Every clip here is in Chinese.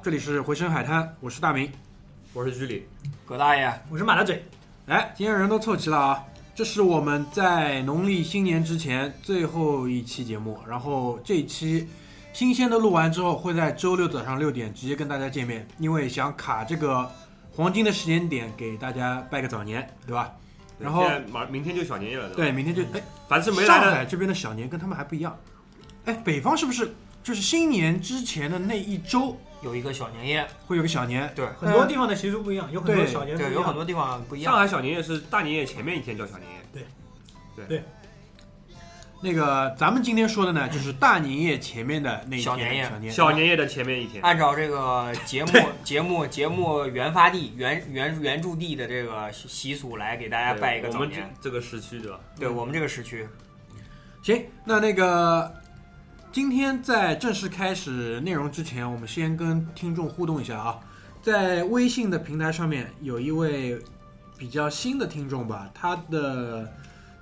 好，这里是回声海滩，我是大明。我是居里，葛大爷，我是马大嘴，哎，今天人都凑齐了啊！这是我们在农历新年之前最后一期节目，然后这一期新鲜的录完之后，会在周六早上六点直接跟大家见面，因为想卡这个黄金的时间点给大家拜个早年，对吧？然后马明天就小年夜了，吧，对，明天就哎，凡是没上来的，海这边的小年跟他们还不一样，哎，北方是不是就是新年之前的那一周有一个小年夜，会有个小年？对。很多地方的习俗不一样，有很多对对，小年不一样。有很多地方不一样。上海小年夜是大年夜前面一天叫小年夜，对，对。对。那个咱们今天说的呢，就是大年夜前面的那一天小年夜。小年小年夜的前面一天，按照这个节目节目节目原发地原原原住地的这个习习俗来给大家拜一个我们早年。这这个时区对吧？对我们这个时区，行，那那个今天在正式开始内容之前，我们先跟听众互动一下啊。在微信的平台上面有一位比较新的听众吧，他的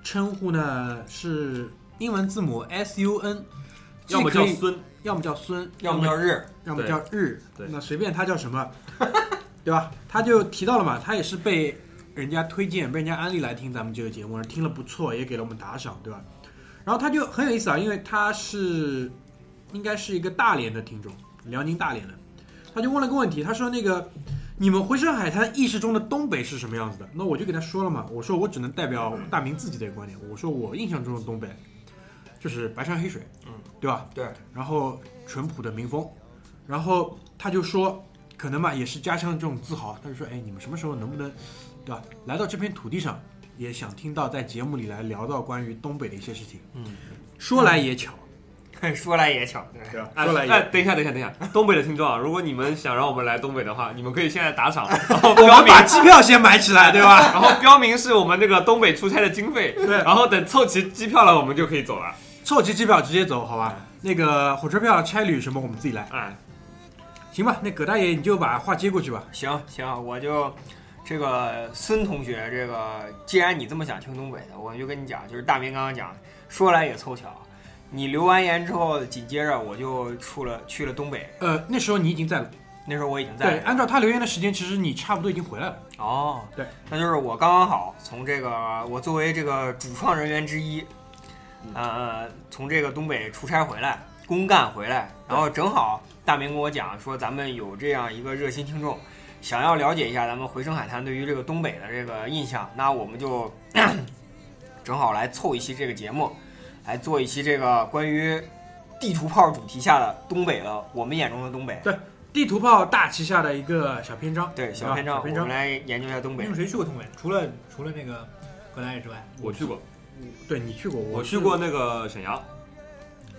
称呼呢是英文字母 S U N，要么叫孙，要么叫孙，要么叫日，要么叫日，对那随便他叫什么，对吧？他就提到了嘛，他也是被人家推荐、被人家安利来听咱们这个节目，听了不错，也给了我们打赏，对吧？然后他就很有意思啊，因为他是应该是一个大连的听众，辽宁大连的，他就问了个问题，他说那个。你们回声海滩意识中的东北是什么样子的？那我就给他说了嘛，我说我只能代表大明自己的观点，我说我印象中的东北就是白山黑水，嗯，对吧？对，然后淳朴的民风，然后他就说，可能嘛也是家乡这种自豪，他就说，哎，你们什么时候能不能，对吧？来到这片土地上，也想听到在节目里来聊到关于东北的一些事情。嗯，说来也巧，说来也巧，对说来也哎，等一下，等一下，等一下，东北的听众啊，如果你们想让我们来东北的话，你们可以现在打赏，然后把机票先买起来，对吧？然后标明是我们那个东北出差的经费，对然后等凑齐机票了，我们就可以走了。凑齐机票直接走，好吧？那个火车票、差旅什么我们自己来，哎，行吧？那葛大爷你就把话接过去吧。行行，我就这个孙同学，这个既然你这么想听东北的，我就跟你讲，就是大明刚刚讲，说来也凑巧，你留完言之后，紧接着我就出了去了东北，呃，那时候你已经在了，那时候我已经在对，按照他留言的时间，其实你差不多已经回来了。哦，对，那就是我刚刚好从这个我作为这个主创人员之一，呃，从这个东北出差回来，公干回来，然后正好大明跟我讲说，咱们有这样一个热心听众，想要了解一下咱们回声海滩对于这个东北的这个印象，那我们就 正好来凑一期这个节目，来做一期这个关于地图炮主题下的东北的我们眼中的东北。对地图炮大旗下的一个小篇章，对，小篇章，篇章我们来研究一下东北你们。谁去过东北？除了除了那个葛大爷之外，我去过，对你去过，我去过那个沈阳。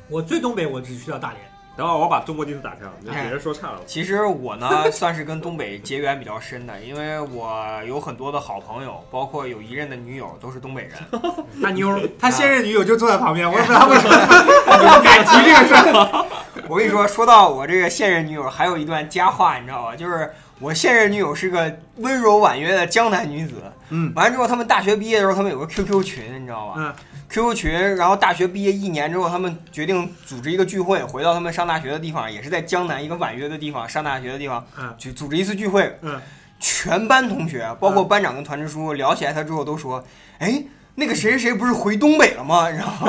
我最东北我只去到大连。等会儿我把中国地图打开了，那哎别人说差了。其实我呢，算是跟东北结缘比较深的，因为我有很多的好朋友，包括有一任的女友都是东北人。大妞儿，他现任女友就坐在旁边，我也不知道他 为什么不敢提这个事儿。我跟你说，说到我这个现任女友，还有一段佳话，你知道吧？就是我现任女友是个温柔婉约的江南女子。嗯，完了之后，他们大学毕业的时候，他们有个 QQ 群，你知道吧？嗯 QQ 群，然后大学毕业一年之后，他们决定组织一个聚会，回到他们上大学的地方，也是在江南一个婉约的地方上大学的地方，嗯去组织一次聚会。嗯，全班同学，包括班长跟团支书，聊起来他之后都说：“哎，那个谁谁谁不是回东北了吗？”然后，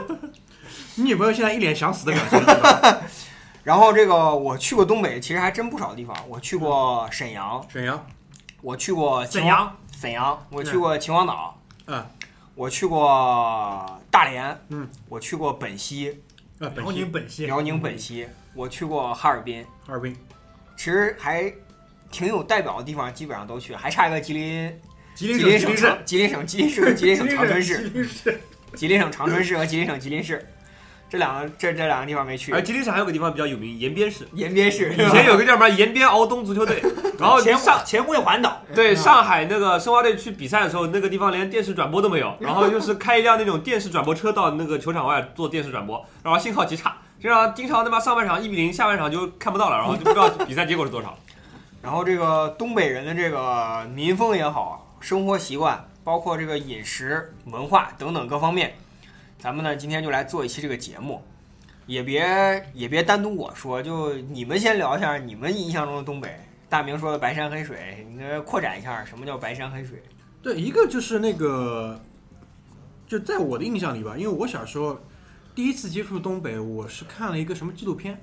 你女朋友现在一脸想死的表情，对吧 然后这个我去过东北，其实还真不少地方。我去过沈阳，沈阳，我去过秦沈阳，沈阳，我去过秦皇岛，嗯，我去过大连，嗯，我去过本溪，呃，本辽宁本溪，辽宁本溪，我去过哈尔滨，哈尔滨，其实还挺有代表的地方，基本上都去，还差一个吉林吉林吉林省省吉林市长吉林省吉林市和吉林省长春市，吉林市。吉林省长春市和吉林省吉林市，这两个这这两个地方没去。而。吉林省还有个地方比较有名，延边市。延边市以前有个叫什么？延边敖东足球队，然后前上前卫环岛，对上海那个申花队去比赛的时候，那个地方连电视转播都没有，然后就是开一辆那种电视转播车到那个球场外做电视转播，然后信号极差，经常经常他妈上半场一比零，下半场就看不到了，然后就不知道比赛结果是多少。然后这个东北人的这个民风也好，生活习惯，包括这个饮食文化等等各方面，咱们呢今天就来做一期这个节目，也别也别单独我说，就你们先聊一下你们印象中的东北。大明说的白山黑水，你给扩展一下，什么叫白山黑水？对，一个就是那个，就在我的印象里吧，因为我小时候第一次接触东北，我是看了一个什么纪录片，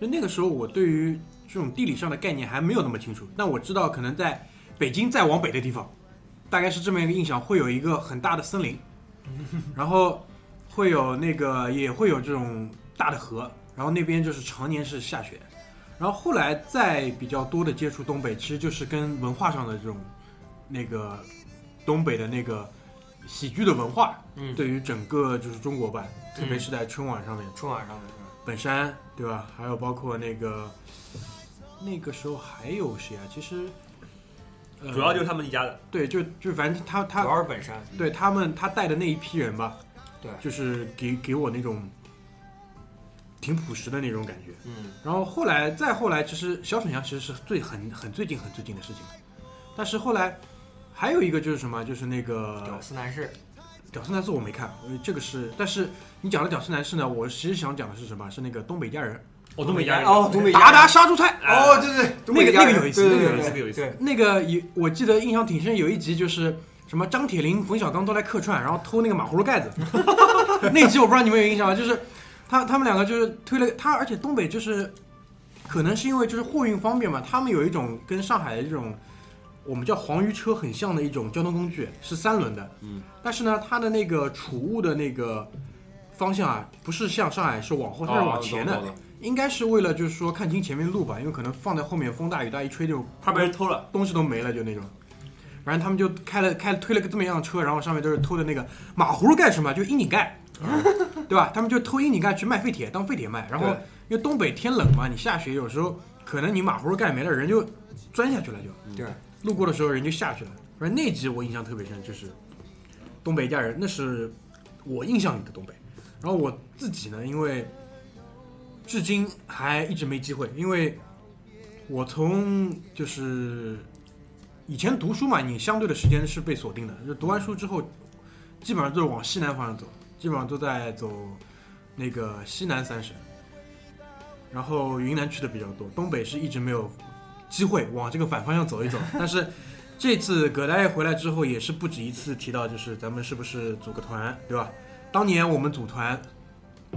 就那个时候我对于这种地理上的概念还没有那么清楚，但我知道可能在北京再往北的地方，大概是这么一个印象，会有一个很大的森林，然后会有那个也会有这种大的河，然后那边就是常年是下雪。然后后来再比较多的接触东北，其实就是跟文化上的这种那个东北的那个喜剧的文化，嗯对于整个就是中国吧，特别是在春晚上面，春晚上的本山对吧？还有包括那个那个时候还有谁啊？其实、呃主要就是他们一家的，对，就就反正他他主他要是本山。对他们他带的那一批人吧，对。就是给给我那种挺朴实的那种感觉。嗯，然后后来再后来，其实小沈阳其实是最很很最近很最近的事情，但是后来还有一个就是什么，就是那个屌丝男士，屌丝男士我没看，呃这个是，但是你讲的屌丝男士呢，我其实想讲的是什么？是那个东北家人，哦，东北家人，哦，东北达达杀猪菜。哦，对对，那个那个有意思对对那个有意思那个有意思对，那个有我记得印象挺深，有一集就是什么张铁林、冯小刚都来客串，然后偷那个马葫芦盖子，那集我不知道你们有印象吗？就是他他们两个就是推了他，而且东北就是可能是因为就是货运方便嘛，他们有一种跟上海的这种我们叫黄鱼车很像的一种交通工具，是三轮的，嗯，但是呢，它的那个储物的那个方向啊，不是像上海是往后，它是往前的，应该是为了就是说看清前面路吧，因为可能放在后面风大雨大一吹就怕被人偷了。东西都没了，就那种。反正他们就开了开推了个这么一辆车，然后上面都是偷的那个马葫芦盖什么，就是窨井盖，对吧？他们就偷窨井盖去卖废铁，当废铁卖。然后因为东北天冷嘛，你下雪有时候可能你马葫芦盖没了，人就钻下去了，就对，路过的时候人就下去了。反正那集我印象特别深，就是东北一家人，那是我印象里的东北。然后我自己呢，因为至今还一直没机会，因为我从就是以前读书嘛，你相对的时间是被锁定的，就读完书之后，基本上都是往西南方向走，基本上都在走那个西南三省，然后云南去的比较多，东北是一直没有机会往这个反方向走一走。但是这次葛大爷回来之后，也是不止一次提到，就是咱们是不是组个团，对吧？当年我们组团，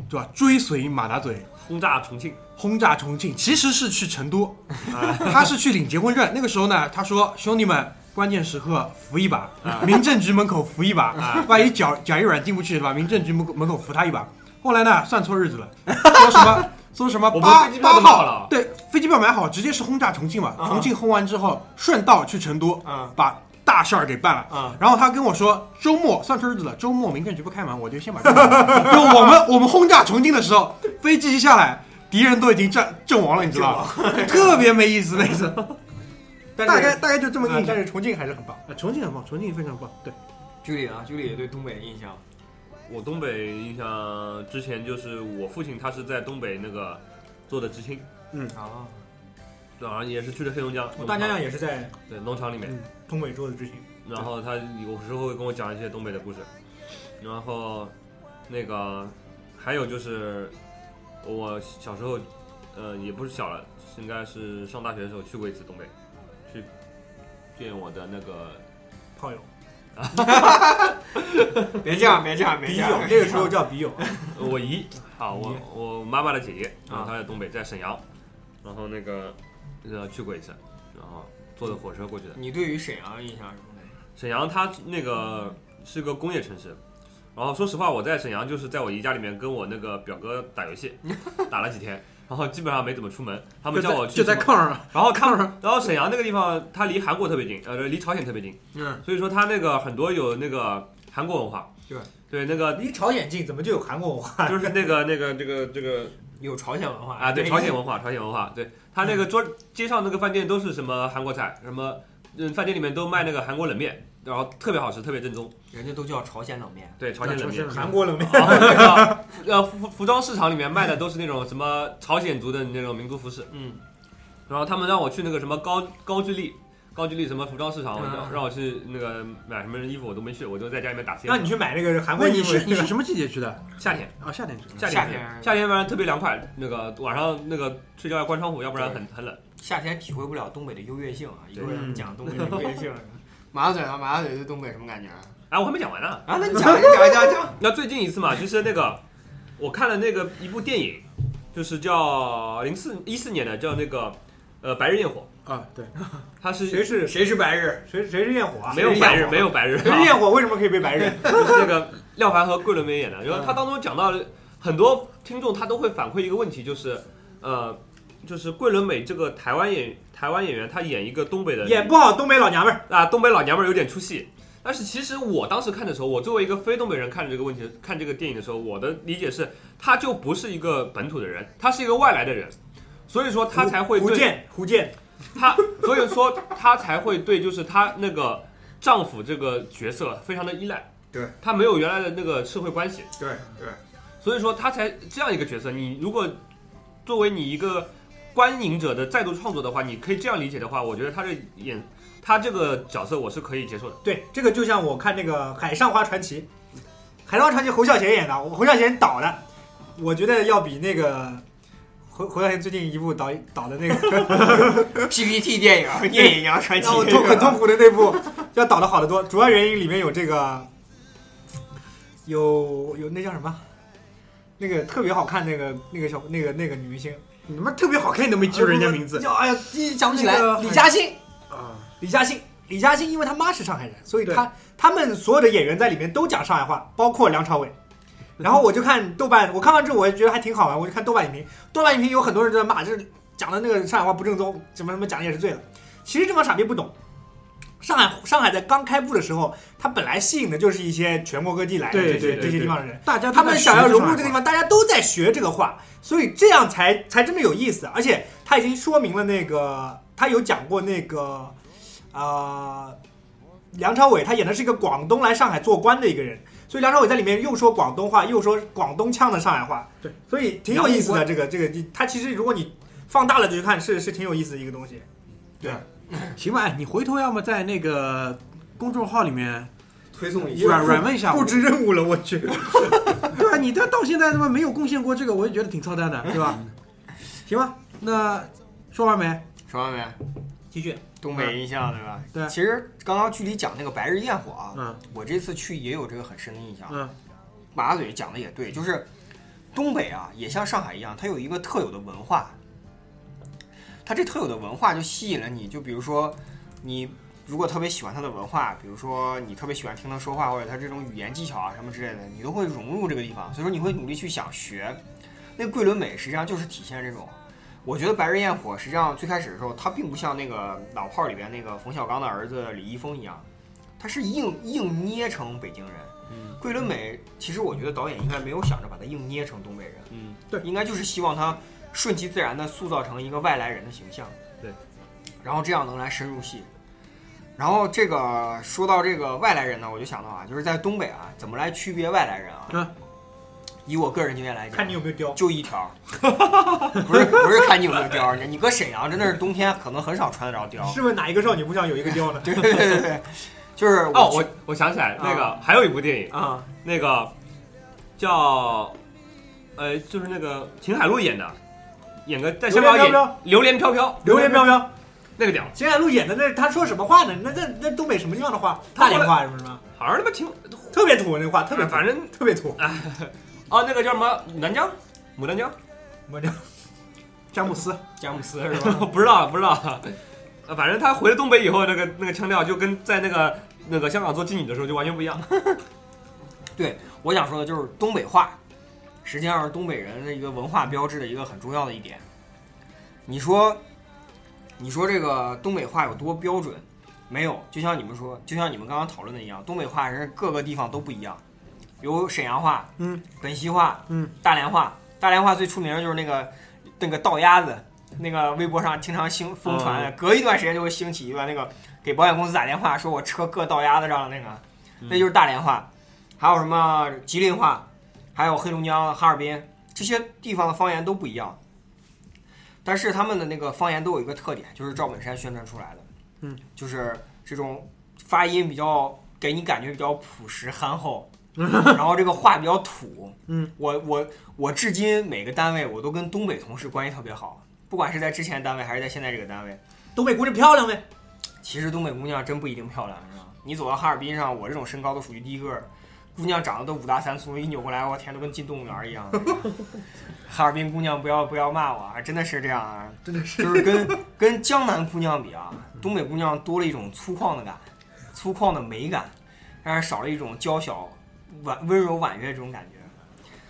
对吧？追随马大嘴。轰炸重庆，轰炸重庆，其实是去成都，啊，他是去领结婚证。那个时候呢，他说兄弟们，关键时刻扶一把，民政局门口扶一把，万一脚脚一软进不去，对吧？民政局门口门口扶他一把。后来呢，算错日子了，说什么？说什么八飞机票八都买好了。号，对，飞机票买好，直接是轰炸重庆嘛。重庆轰完之后，顺道去成都，嗯把大事儿给办了。嗯，然后他跟我说，周末算出日子了，周末民政局不开门，我就先把这个。就我们我们轰炸重庆的时候，飞机一下来，敌人都已经阵阵亡了，你知道吗？特别没意思那次，但大概大概就这么印象。啊但是重庆还是很棒。啊，重庆很棒，重庆非常棒。对，居里啊，居里对东北的印象，我东北印象之前就是我父亲他是在东北那个做的知青，嗯啊，然后也是去的黑龙江，我大家长也是在对农场里面，东北桌子之行，然后他有时候会跟我讲一些东北的故事，然后那个还有就是我小时候，呃，也不是小了，应该是上大学的时候去过一次东北，去见我的那个。炮友、别这样，别这样，别这样，，那个时候叫笔友。呃 我姨，啊，我我妈妈的姐姐，然后啊她在东北，在沈阳，然后那个呃去过一次，坐的火车过去的。你对于沈阳印象是什么？沈阳它那个是个工业城市，然后说实话，我在沈阳就是在我姨家里面跟我那个表哥打游戏，打了几天，然后基本上没怎么出门。他们叫我去就在炕上，然后炕上，然后沈阳那个地方，它离韩国特别近，呃，离朝鲜特别近，嗯，所以说它那个很多有那个韩国文化。对对，那个离朝鲜近，怎么就有韩国文化？就是那个那个这个这个有朝鲜文化啊，对，朝鲜文化，朝鲜文化，对，他那个桌街上那个饭店都是什么韩国菜，什么嗯，饭店里面都卖那个韩国冷面，然后特别好吃，特别正宗。人家都叫朝鲜冷面。对，朝鲜冷面。韩国冷面。然后那个呃服服装市场里面卖的都是那种什么朝鲜族的那种民族服饰，嗯，然后他们让我去那个什么高高句丽。高句丽什么服装市场，嗯让让我去那个买什么衣服我都没去，我就在家里面打 CS。让你去买那个韩国那你衣服，是你是什么季节去的？夏天，啊，夏天去的。夏天夏天夏天晚上特别凉快，那个晚上那个睡觉要关窗户，要不然很很冷。夏天体会不了东北的优越性啊！一会儿讲东北的优越性。马嘴啊，马嘴对东北什么感觉啊？哎，我还没讲完呢。啊，那你讲，你讲，讲，讲。那最近一次嘛，就是那个我看了那个一部电影，就是叫零四一四年的，叫那个呃《白日焰火啊，对，》，他是谁是谁是白日？谁谁是焰火啊？没有白日，没有白日，谁是焰火？为什么可以被白日？就 是那个廖凡和桂纶镁演的，然后他当中讲到了很多听众他都会反馈一个问题，就是呃，就是桂纶镁这个台湾演台湾演员，他演一个东北的演不好东北老娘们儿，啊，东北老娘们儿有点出戏。但是其实我当时看的时候，我作为一个非东北人看这个问题、看这个电影的时候，我的理解是，他就不是一个本土的人，他是一个外来的人，所以说他才会对胡建，胡建，他，所以说她才会对就是她那个丈夫这个角色非常的依赖，对，她没有原来的那个社会关系，对对，所以说她才这样一个角色。你如果作为你一个观影者的再度创作的话，你可以这样理解的话，我觉得她这演她这个角色我是可以接受的。对，这个就像我看那个《海上花传奇》，《海上花传奇》侯孝贤演的，侯孝贤导的，我觉得要比那个侯侯孝贤最近一部导导的那个 PPT 电影《聂隐娘传奇让我》痛很痛苦的那部，要导的好得多。主要原因里面有这个，有有那叫什么？那个特别好看那个那个小那个那个女明星，你妈特别好看，你都没记住人家名字叫哎呀，一想不起来那个。李嘉欣，啊？李嘉欣，李嘉欣因为他妈是上海人，所以他他们所有的演员在里面都讲上海话，包括梁朝伟。然后我就看豆瓣，我看完之后我也觉得还挺好玩，我就看豆瓣影评，豆瓣影评有很多人在骂，就是讲的那个上海话不正宗，什么什么讲的也是醉了。其实这帮傻逼不懂，上海上海在刚开埠的时候，他本来吸引的就是一些全国各地来的这些这些对对地方的人，大家他们想要融入这个地方，大家都在学这个话，所以这样才才真的有意思。而且他已经说明了那个，他有讲过那个，呃，梁朝伟他演的是一个广东来上海做官的一个人，所以梁朝伟在里面又说广东话，又说广东腔的上海话，对，所以挺有意思的。这个这个，他其实如果你放大了去看，是是挺有意思的一个东西。对，行吧，哎你回头要么在那个公众号里面推送一下软软问一下布置任务了，我去。对啊，你这到现在他妈没有贡献过这个，我也觉得挺操蛋的，对吧？行吧，那说完没？说完没？继续。东北印象对吧？对其实刚刚距离讲那个白日焰火啊，嗯我这次去也有这个很深的印象。嗯，马嘴讲的也对，就是东北啊，也像上海一样，它有一个特有的文化。它这特有的文化就吸引了你，就比如说你如果特别喜欢它的文化，比如说你特别喜欢听他说话，或者他这种语言技巧啊什么之类的，你都会融入这个地方，所以说你会努力去想学。那桂纶镁实际上就是体现这种。我觉得《白日焰火》实际上最开始的时候，他并不像那个老炮儿里边那个冯小刚的儿子李易峰一样，他是硬硬捏成北京人。嗯桂纶镁，其实我觉得导演应该没有想着把他硬捏成东北人，嗯，对应该就是希望他顺其自然的塑造成一个外来人的形象，对，然后这样能来深入戏。然后这个说到这个外来人呢，我就想到啊，就是在东北啊，怎么来区别外来人啊？嗯以我个人经验来讲，看你有没有貂。就一条，不是不是看你有没有貂儿，你搁沈阳真的是冬天可能很少穿得着貂儿。试问哪一个少女不想有一个貂呢？对对对对对，就是哦，我我想起来，那啊个还有一部电影，啊那个叫呃，就是那个秦海璐演的，演个在香港演榴莲飘飘，榴莲飘飘，榴莲飘飘，那个屌，秦海璐演的那他说什么话呢？那那那东北什么地方的话？大连话是不是吗？好像他妈挺特别土那话，特别土反正特别土。哦，那个叫什么牡丹江，牡丹江，牡丹江 詹姆斯，詹姆斯是吧？不知道不知道，呃，反正他回了东北以后，那个那个腔调就跟在那个那个香港做妓女的时候就完全不一样。对我想说的就是东北话，实际上是东北人的一个文化标志的一个很重要的一点。你说，你说这个东北话有多标准？没有，就像你们说，就像你们刚刚讨论的一样，东北话人各个地方都不一样，有沈阳话，嗯，本溪话，嗯，大连话。大连话最出名的就是那个那个倒鸭子，那个微博上经常兴疯传的，隔一段时间就会兴起一个那个给保险公司打电话说我车搁倒鸭子上了那个，那就是大连话。还有什么吉林话，还有黑龙江、哈尔滨这些地方的方言都不一样，但是他们的那个方言都有一个特点，就是赵本山宣传出来的，嗯，就是这种发音比较给你感觉比较朴实憨厚，然后这个话比较土，嗯，我我我至今每个单位我都跟东北同事关系特别好，不管是在之前单位还是在现在这个单位，东北姑娘漂亮呗？其实东北姑娘真不一定漂亮，你知道吗？你走到哈尔滨上，我这种身高都属于低个儿，姑娘长得都五大三粗，一扭过来，我天，都跟进动物园一样。哈尔滨姑娘不要不要骂我啊，真的是这样啊，真的是就是跟跟江南姑娘比啊，东北姑娘多了一种粗犷的感，粗犷的美感，但是少了一种娇小、婉温柔婉约这种感觉。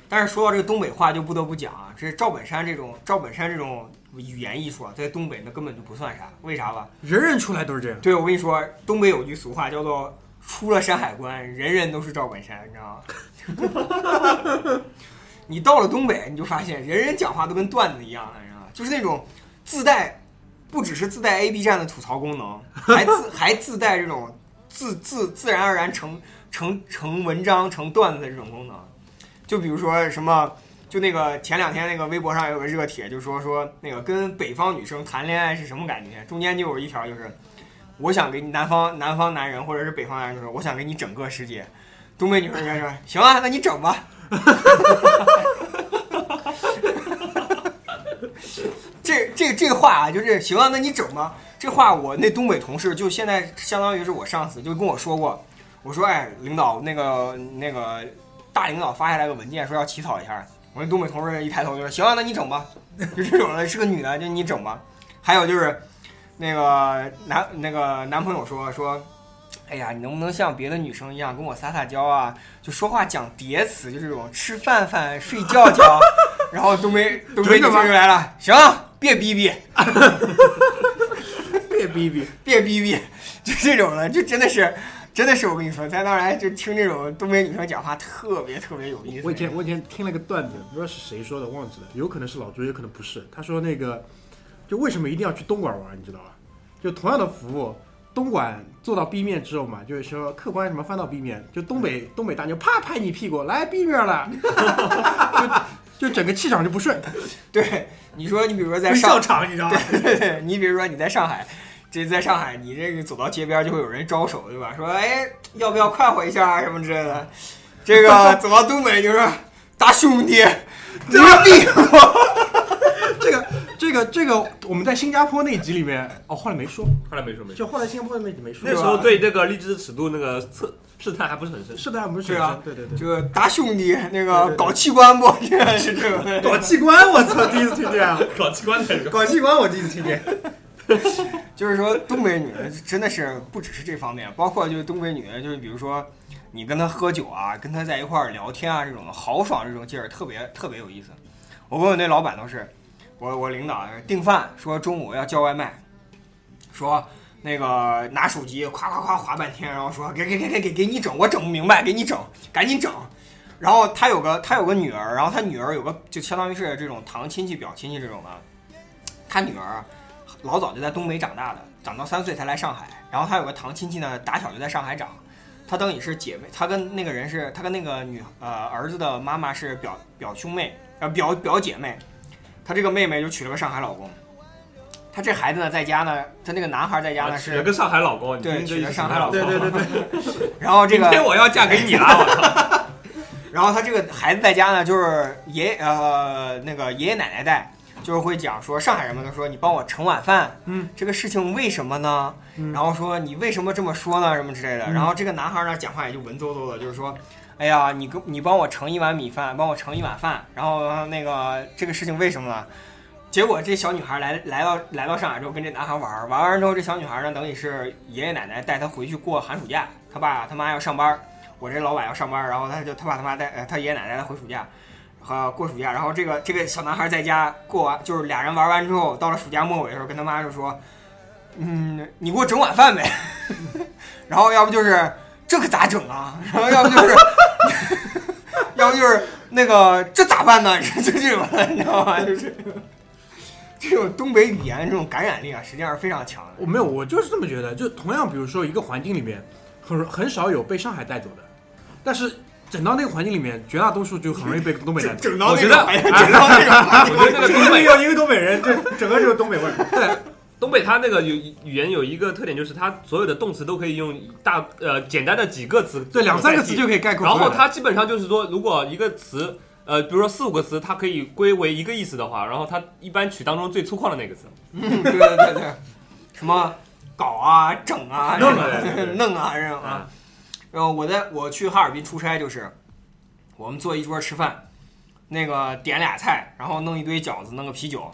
但是说到这个东北话，就不得不讲啊，这赵本山这种赵本山这种语言艺术啊，在东北那根本就不算啥，为啥吧？人人出来都是这样。对，我跟你说，东北有句俗话叫做“出了山海关，人人都是赵本山”，你知道吗？你到了东北，你就发现人人讲话都跟段子一样的，你知道吗？就是那种自带，不只是自带 A B 站的吐槽功能，还自 还自带这种自自自然而然成成成文章、成段子的这种功能。就比如说什么，就那个前两天那个微博上有个热帖，就说说那个跟北方女生谈恋爱是什么感觉？中间就有一条就是，我想给你南方南方男人或者是北方男人就说，我想给你整个世界。东北女生就说，行啊，那你整吧。这这这话啊，就是行啊，那你整吧。这话我那东北同事就现在相当于是我上司，就跟我说过，我说哎，领导那个那个大领导发下来个文件，说要起草一下。我那东北同事一抬头就说：“行啊，那你整吧。”就这种的，是个女的，就你整吧。还有就是，那个男那个男朋友说说，哎呀，你能不能像别的女生一样跟我撒撒娇啊？就说话讲叠词，就这种吃饭饭、睡觉觉。然后东北东北女生就来了，行啊，别逼逼，别逼逼，别逼逼，就这种的，就真的是。真的是我跟你说，在那儿来就听这种东北女生讲话，特别特别有意思。我以前我以前听了个段子，不知道是谁说的，忘记了，有可能是老朱，有可能不是。他说那个，就为什么一定要去东莞玩，你知道吧？就同样的服务，东莞做到 B 面之后嘛，就是说客观什么翻到 B 面，就东北东北大妞啪拍你屁股来 B 面了，就就整个气场就不顺。对，你说你比如说在不上笑场，你知道吗？对对对，你比如说你在上海，这在上海，你这个走到街边就会有人招手，对吧？说哎，要不要快活一下啊什么之类的。这个 走到东北就是大兄弟，牛逼！这个这个这个，我们在新加坡那集里面，哦，后来没说，后来没说没说。就后来新加坡那集没说。那时候对这个荔枝的尺度那个测试探还不是很深。试探还，不是很深对啊对对对。这个大兄弟，那个对对对搞器官不？这个是这个。搞器官，我操，第一次听见啊！搞器官的搞器官，我第一次听见。就是说，东北女人真的是不只是这方面，包括就是东北女人，就是比如说你跟她喝酒啊，跟她在一块儿聊天啊，这种豪爽这种劲儿，特别特别有意思。我跟我那老板都是，我我领导订饭说中午要叫外卖，说那个拿手机夸夸夸划半天，然后说给给给给给给你整，我整不明白，给你整，赶紧整。然后他有个他有个女儿，然后他女儿有个就相当于是这种堂亲戚表亲戚这种的，他女儿。老早就在东北长大的，长到三岁才来上海。然后他有个堂亲戚呢，打小就在上海长。他等于是姐妹，他跟那个人是，他跟那个女呃儿子的妈妈是表表兄妹，呃表表姐妹。他这个妹妹就娶了个上海老公。他这孩子呢，在家呢，他那个男孩在家呢是娶了个上海老公，对娶了上海老公，对对对对。然后这个今天我要嫁给你了，我操！然后他这个孩子在家呢，就是爷呃那个爷爷奶奶带。就是会讲说上海人们都说你帮我盛碗饭，嗯，这个事情为什么呢？嗯然后说你为什么这么说呢？什么之类的。嗯然后这个男孩呢讲话也就文绉绉的，就是说，哎呀，你给你帮我盛一碗米饭，帮我盛一碗饭，然后那个这个事情为什么呢？结果这小女孩来来到来到上海之后跟这男孩玩，玩完之后这小女孩呢等于是爷爷奶奶带她回去过寒暑假，她爸他妈要上班，我这老板要上班，然后她就她爸他妈带呃他爷爷奶奶带她回暑假。和过暑假，然后这个这个小男孩在家过完，就是俩人玩完之后，到了暑假末尾的时候，跟他妈就说：“嗯，你给我整晚饭呗。”然后要不就是这可咋整啊？然后要不就是，要不就是那个这咋办呢？就这种，你知道吗？就是这种东北语言这种感染力啊，实际上是非常强的。我没有，我就是这么觉得。就同样，比如说一个环境里面，很很少有被上海带走的，但是整到那个环境里面，绝大多数就很容易被东北人。整到那我觉得种环境，整到那个 我觉得那个东北有一个东北人，这整个就是东北味儿。对，东北它那个有语言有一个特点，就是它所有的动词都可以用大呃简单的几个词对，两三个词就可以概括然。后它基本上就是说，如果一个词，呃，比如说四五个词，它可以归为一个意思的话，然后它一般取当中最粗犷的那个词。嗯，对对对对，什么搞啊、整啊、弄啊弄啊这种啊。然后我在我去哈尔滨出差，就是我们坐一桌吃饭，那个点俩菜，然后弄一堆饺子，弄个啤酒。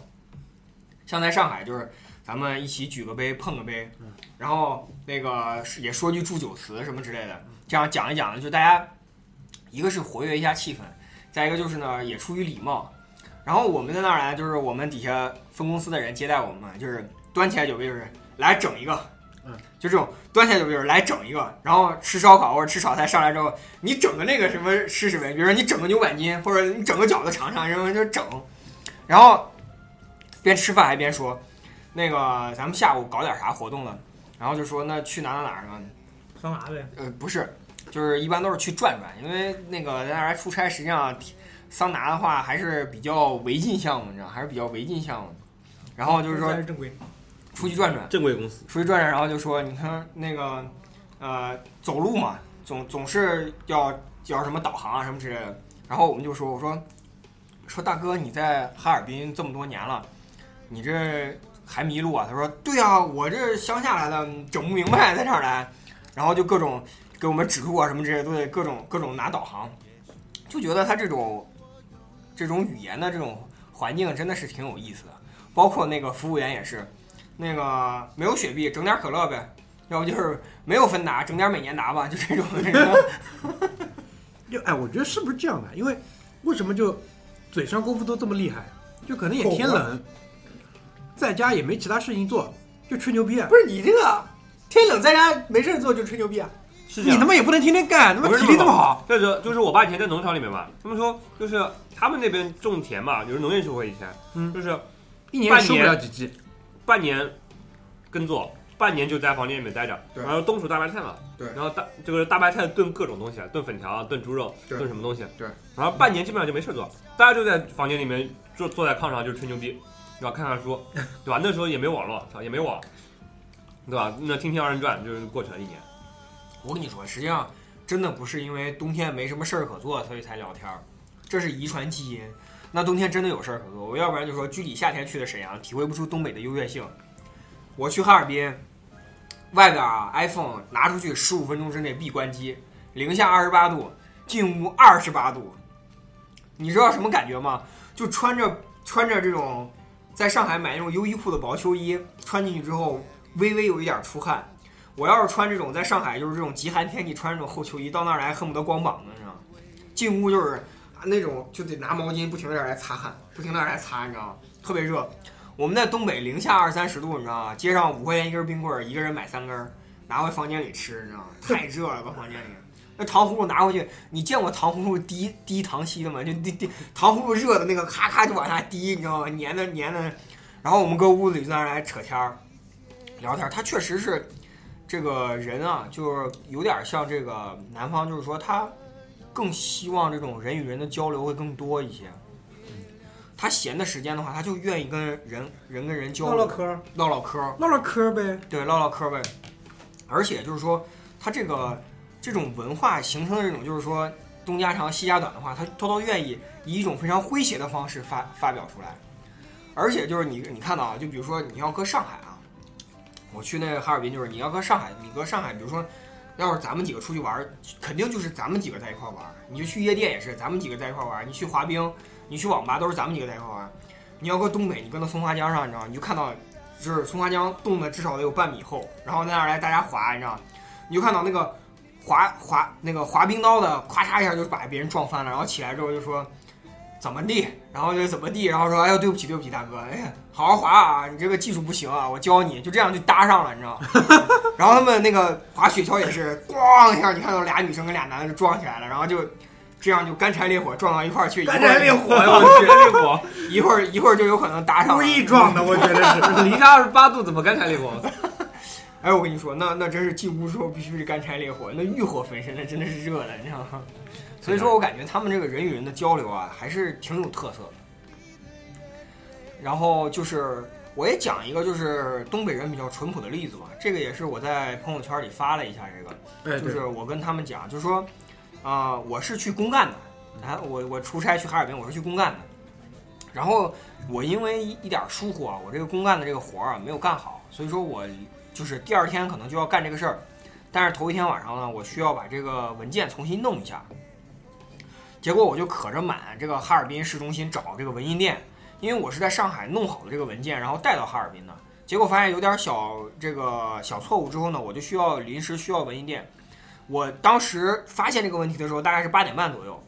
像在上海，就是咱们一起举个杯，碰个杯，然后那个也说句祝酒词什么之类的，这样讲一讲呢，就大家一个是活跃一下气氛，再一个就是呢也出于礼貌。然后我们在那儿来，就是我们底下分公司的人接待我们嘛，就是端起来酒杯就是来整一个，嗯，就这种端起来酒杯就是来整一个，然后吃烧烤或者吃炒菜上来之后，你整个那个什么试试呗，比如说你整个牛板筋或者你整个饺子尝尝，然后就整，然后边吃饭还边说，那个咱们下午搞点啥活动了，然后就说那去哪哪哪儿呢？桑拿呗，呃，不是，就是一般都是去转转，因为那个在那儿来出差，实际上桑拿的话还是比较违禁项目，你知道，还是比较违禁项目。然后就是说正规。出去转转，正规公司，出去转转，然后就说你看那个呃走路嘛，总总是要要什么导航啊什么之类的。然后我们就说我说说大哥你在哈尔滨这么多年了，你这还迷路啊？他说对啊，我这乡下来的，整不明白在这儿来，然后就各种给我们指路啊什么之类的，都得各种各种拿导航，就觉得他这种这种语言的这种环境真的是挺有意思的。包括那个服务员也是，那个没有雪碧，整点可乐呗，要不就是没有芬达，整点美年达吧，就这种。这种就哎，我觉得是不是这样的？因为为什么就嘴上功夫都这么厉害？就可能也天冷，在家也没其他事情做，就吹牛逼啊不！是你这个天冷在家没事做就吹牛逼啊？是这样你他。妈也不能天天干，他妈体力这么好，就是就是我爸以前在农场里面嘛，他们说就是他们那边种田嘛，就是农业社会以前，嗯就是一年收不了几季。半年耕作，半年就在房间里面待着，对然后冬储大白菜嘛，对然后大这个大白菜炖各种东西，炖粉条、炖猪肉、对炖什么东西，对，然后半年基本上就没事做，大家就在房间里面坐坐在炕上就吹牛逼，对吧？看看书，对吧？那时候也没网络，操也没网，对吧？那听听二人转就是过去了一年，我跟你说，实际上真的不是因为冬天没什么事儿可做，所以才聊天儿，这是遗传基因。那冬天真的有事儿可做，我要不然就说居里夏天去的沈阳，体会不出东北的优越性。我去哈尔滨，外边啊 iPhone 拿出去十五分钟之内必关机，零下二十八度，进屋二十八度，你知道什么感觉吗？就穿着穿着这种在上海买那种优衣库的薄秋衣，穿进去之后微微有一点出汗。我要是穿这种在上海就是这种极寒天气穿这种厚秋衣，到那儿来恨不得光膀子，你知道吗？进屋就是那种就得拿毛巾不停的来擦汗，不停的来擦，你知道吗？特别热。我们在东北零下二三十度，你知道吗？街上五块钱一根冰棍，一个人买三根，拿回房间里吃，你知道吗？太热了，搁房间里。那糖葫芦拿回去，你见过糖葫芦滴滴糖稀的吗？就滴滴糖葫芦热的那个，咔咔就往下滴，你知道吗？粘的粘的。然后我们搁屋子里在那来扯天儿，聊天。他确实是这个人啊，就是有点像这个南方，就是说他更希望这种人与人的交流会更多一些。他闲的时间的话，他就愿意跟人人跟人交流，唠唠嗑，唠唠嗑，唠唠嗑呗，对，唠唠嗑呗。而且就是说，他这个这种文化形成的这种，就是说东家长西家短的话，他他都愿意以一种非常诙谐的方式发发表出来。而且就是你你看到啊，就比如说你要搁上海啊，我去那个哈尔滨，就是你要搁上海，你搁上海，比如说要是咱们几个出去玩，肯定就是咱们几个在一块玩。你就去夜店也是，咱们几个在一块玩。你去滑冰，你去网吧都是咱们几个在一块玩。你要搁东北，你搁那松花江上，你知道，你就看到就是松花江冻的至少得有半米厚，然后在那儿来大家滑，你知道，你就看到那个滑滑那个滑冰刀的，咔嚓一下就把别人撞翻了，然后起来之后就说怎么地，然后就怎么地，然后说哎呦对不起对不起大哥，哎呀好好滑啊，你这个技术不行啊，我教你，就这样就搭上了，你知道吗？然后他们那个滑雪橇也是咣一下，你看到俩女生跟俩男的就撞起来了，然后就这样就干柴烈火撞到一块儿去，干柴烈火呀！我去，烈火，一会儿一会儿就有可能搭上故了。意撞的，我觉得是。零下二十八度怎么干柴烈火？哎，我跟你说，那那真是进屋之后必须是干柴烈火，那欲火焚身，那真的是热的，你知道吗？所以说我感觉他们这个人与人的交流啊，还是挺有特色的。然后就是我也讲一个，就是东北人比较淳朴的例子吧。这个也是我在朋友圈里发了一下，这个就是我跟他们讲，就是说，啊、我是去公干的，啊，我我出差去哈尔滨，我是去公干的。然后我因为一一点疏忽啊，我这个公干的这个活儿啊没有干好，所以说我就是第二天可能就要干这个事儿，但是头一天晚上呢，我需要把这个文件重新弄一下。结果我就可着满这个哈尔滨市中心找这个文印店，因为我是在上海弄好的这个文件，然后带到哈尔滨的。结果发现有点小这个小错误之后呢，我就需要临时需要文印店。我当时发现这个问题的时候，大概是八点半左右，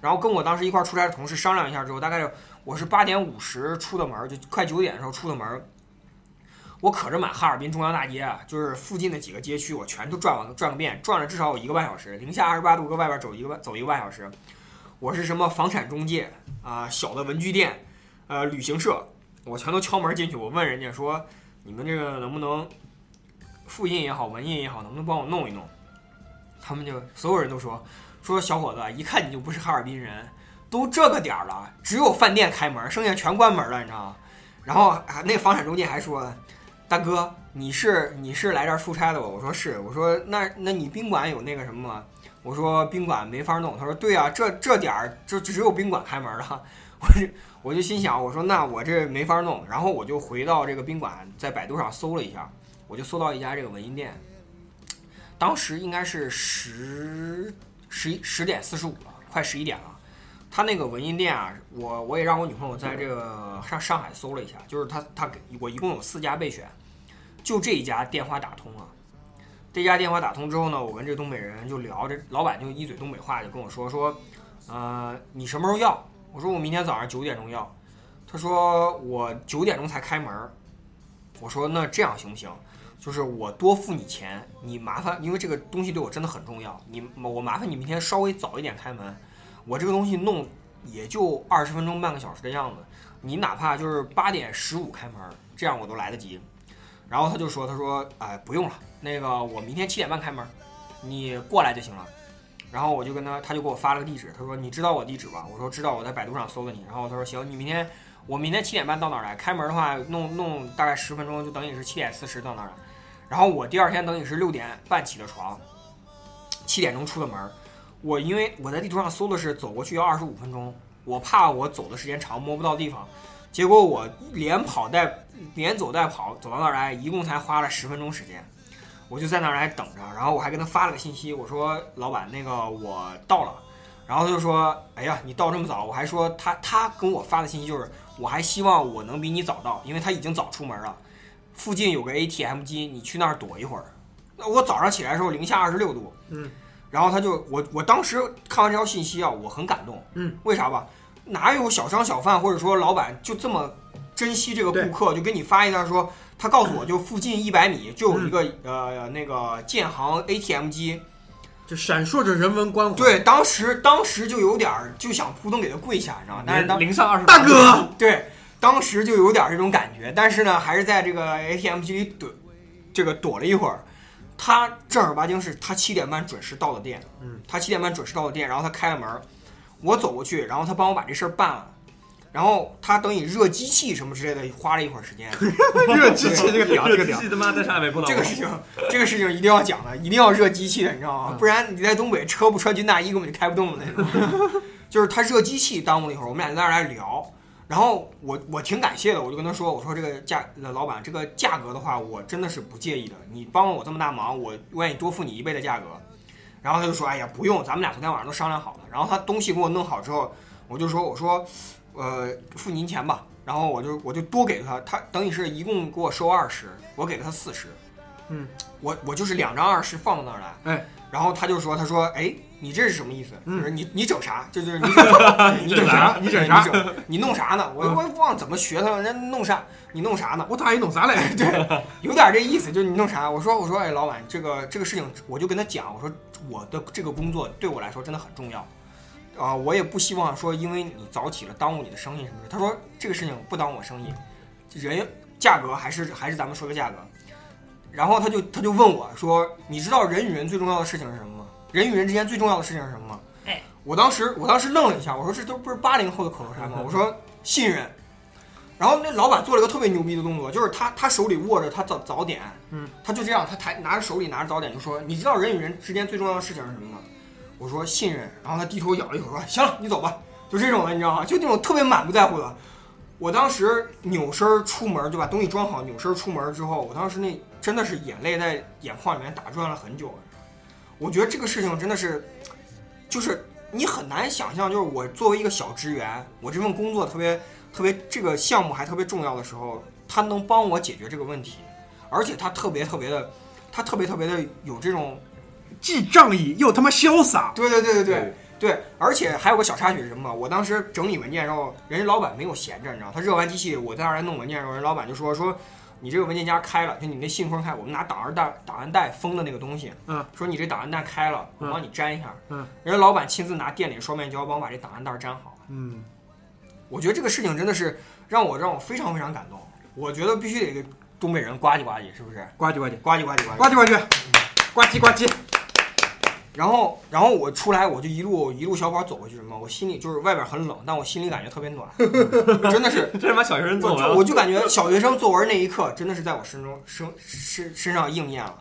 然后跟我当时一块出差的同事商量一下之后，大概我是八点五十出的门，就快九点的时候出的门。我可着满哈尔滨中央大街啊，就是附近的几个街区，我全都转完转个遍，转了至少有一个半小时，零下二十八度，搁外边走一个半走一个半小时。我是什么房产中介啊、小的文具店，呃，旅行社，我全都敲门进去。我问人家说，你们这个能不能复印也好，文印也好，能不能帮我弄一弄？他们就所有人都说说小伙子，一看你就不是哈尔滨人，都这个点儿了，只有饭店开门，剩下全关门了，你知道吗？然后，那个房产中介还说，大哥，你是你是来这儿出差的吧？我说是，我说那那你宾馆有那个什么吗？我说宾馆没法弄，他说对啊，这这点儿就只有宾馆开门了。我就我就心想，我说那我这没法弄，然后我就回到这个宾馆，在百度上搜了一下，我就搜到一家这个文印店，当时应该是十十一十点四十五了，快十一点了。他那个文印店啊，我我也让我女朋友在这个上上海搜了一下，就是他他给我一共有四家备选，就这一家电话打通了。这家电话打通之后呢，我跟这东北人就聊，这老板就一嘴东北话就跟我说说，呃，你什么时候要？我说我明天早上九点钟要。他说我九点钟才开门。我说那这样行不行？就是我多付你钱，你麻烦，因为这个东西对我真的很重要，你我麻烦你明天稍微早一点开门，我这个东西弄也就二十分钟半个小时的样子，你哪怕就是八点十五开门，这样我都来得及。然后他就说，他说，哎，不用了，那个我明天七点半开门，你过来就行了。然后我就跟他，他就给我发了个地址，他说你知道我地址吧？我说知道，我在百度上搜的你。然后他说行，你明天我明天七点半到那儿来，开门的话弄弄大概十分钟，就等于是七点四十到那儿来。然后我第二天等于是六点半起的床，七点钟出的门。我因为我在地图上搜的是走过去要二十五分钟，我怕我走的时间长摸不到地方，结果我连跑带连走带跑走到那儿来，一共才花了十分钟时间。我就在那儿来等着，然后我还跟他发了个信息，我说老板那个我到了，然后他就说哎呀你到这么早，我还说他他跟我发的信息就是我还希望我能比你早到，因为他已经早出门了，附近有个 ATM 机，你去那儿躲一会儿。那我早上起来的时候零下二十六度，嗯，然后他就我我当时看完这条信息啊，我很感动，嗯，为啥吧？哪有小商小贩或者说老板就这么珍惜这个顾客，就给你发一条说，他告诉我就附近一百米就有一个、呃那个建行 ATM 机，就闪烁着人文关怀。对，当时当时就有点儿就想扑通给他跪下，你知道吗？但是当零上二十大哥，对，当时就有点儿这种感觉，但是呢，还是在这个 ATM 机里躲，这个躲了一会儿。他正儿八经是他七点半准时到的店，嗯，他七点半准时到的店，然后他开了门儿，我走过去，然后他帮我把这事儿办了，然后他等你热机器什么之类的，花了一会儿时间。热机器这个屌，这个屌他妈在上海没碰到这个事情，这个事情一定要讲的，一定要热机器的，你知道吗？不然你在东北车不穿军大衣根本就开不动的那种。就是他热机器耽误了一会儿，我们俩在那儿来聊，然后我我挺感谢的，我就跟他说，我说这个价呃老板这个价格的话，我真的是不介意的，你帮了我这么大忙，我愿意多付你一倍的价格。然后他就说，哎呀不用，咱们俩昨天晚上都商量好了。然后他东西给我弄好之后，我就说我说，呃付您钱吧。然后我就我就多给了他，他等于是一共给我收二十，我给了他四十。嗯，我我就是两张二十放到那儿来，哎，然后他就说，他说，哎，你这是什么意思？嗯就是你你整啥？这就是你整啥？你整啥？你整啥你整 你弄啥呢？我嗯我也忘了怎么学他了，人家弄啥？你弄啥呢？我咋也弄啥嘞？对，有点这意思，就是你弄啥？我说我说，哎，老板，这个这个事情，我就跟他讲，我说我的这个工作对我来说真的很重要，啊、我也不希望说因为你早起了耽误你的生意什么的。他说这个事情不耽误我生意，人价格还是还是咱们说的价格。然后他就他就问我说，你知道人与人最重要的事情是什么吗？人与人之间最重要的事情是什么吗？哎，我当时我当时愣了一下，我说这都不是八零后的口头禅吗？我说信任。然后那老板做了一个特别牛逼的动作，就是他他手里握着他早早点，嗯，他就这样，他抬拿着手里拿着早点就说：“你知道人与人之间最重要的事情是什么吗？”我说信任。然后他低头咬了一口说：“行了，你走吧。”就这种的，你知道吗？就那种特别满不在乎的。我当时扭身儿出门，就把东西装好，扭身儿出门之后，我当时那真的是眼泪在眼眶里面打转了很久。我觉得这个事情真的是，就是你很难想象，就是我作为一个小职员，我这份工作特别特别这个项目还特别重要的时候，他能帮我解决这个问题，而且他特别特别的，他特别特别的有这种，既仗义又他妈潇洒。对对对对对对，而且还有个小插曲是什么？我当时整理文件的时候，人家老板没有闲着，你知道，他热完机器，我在那儿弄文件的时候，人老板就说说。你这个文件夹开了，就你那信封开，我们拿档案袋档案袋封的那个东西，嗯，说你这档案袋开了，我嗯帮你粘一下，嗯，人家老板亲自拿店里双面胶帮我把这档案袋粘好。嗯，我觉得这个事情真的是让我让我非常非常感动。我觉得必须得给东北人呱唧呱唧，是不是？呱唧呱唧，呱唧呱唧呱唧。呱唧呱唧，呱唧呱唧。然后，然后我出来，我就一路一路小跑走回去，什么？我心里就是外边很冷，但我心里感觉特别暖，真的是。这他妈小学生作文，我就感觉小学生作文那一刻真的是在我身中身身身上应验了。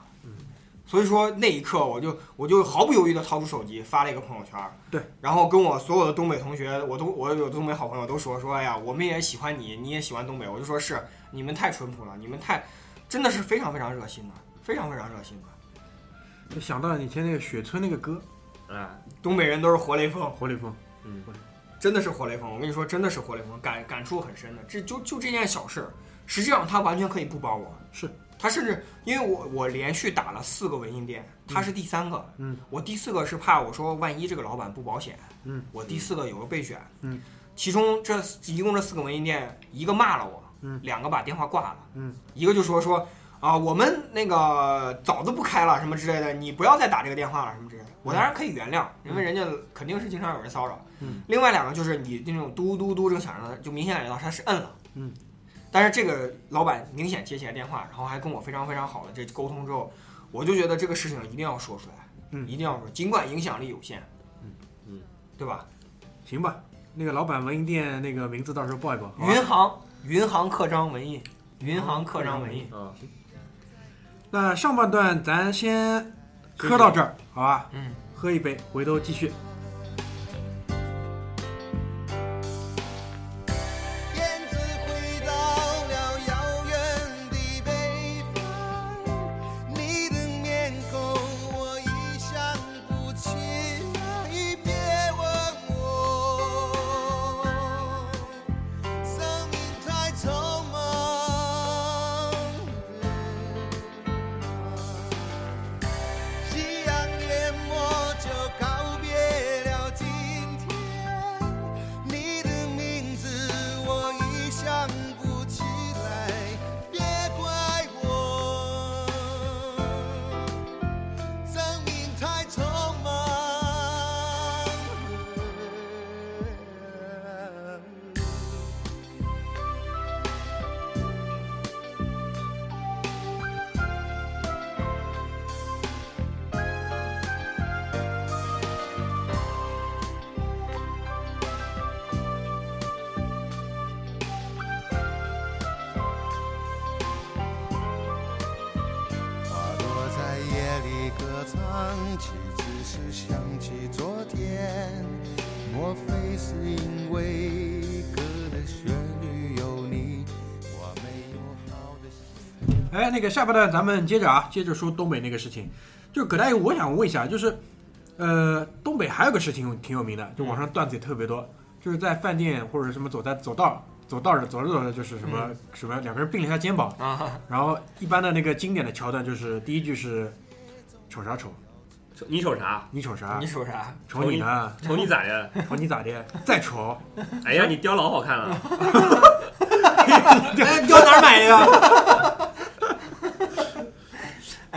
所以说那一刻，我就我就毫不犹豫的掏出手机发了一个朋友圈，对，然后跟我所有的东北同学，我都我有东北好朋友都说说，哎呀，我们也喜欢你，你也喜欢东北，我就说是你们太淳朴了，你们太真的是非常非常热心的，非常非常热心的，就想到了以前那个雪村那个歌。哎，东北人都是活雷锋，《活雷锋》，嗯，真的是活雷锋，我跟你说，真的是活雷锋，感感触很深的。这就就这件小事儿，实际上他完全可以不帮我，是他甚至因为我我连续打了四个文印店，他是第三个，嗯，我第四个是怕我说万一这个老板不保险，嗯，我第四个有个备选，嗯，其中这一共这四个文印店，一个骂了我，嗯，两个把电话挂了，嗯，一个就说说啊，我们那个早都不开了什么之类的，你不要再打这个电话了什么之类的。我当然可以原谅，因为人家肯定是经常有人骚扰。嗯，另外两个就是你那种嘟嘟嘟这个响声，就明显感觉到他是摁了。嗯，但是这个老板明显接起来电话，然后还跟我非常非常好的这沟通之后，我就觉得这个事情一定要说出来，嗯一定要说，尽管影响力有限，嗯嗯，对吧？行吧？那个老板文印店那个名字到时候报一报。云航云航刻章文印，云航刻章文印，啊，那上半段咱先喝到这儿，好吧？嗯，喝一杯，回头继续。那个下半段咱们接着啊，接着说东北那个事情。就是葛大爷，我想问一下，就是，呃，东北还有个事情挺有名的，就网上段子也特别多，就是在饭店或者什么走在走道走道着走着走着就是什么、什么两个人并了一下肩膀，啊，然后一般的那个经典的桥段就是第一句是瞅啥瞅，你瞅啥？你瞅啥你？瞅啥？瞅你呢，瞅你咋的？瞅你咋的？再瞅，哎呀，你雕老好看了。哎，掉哪儿买的呀？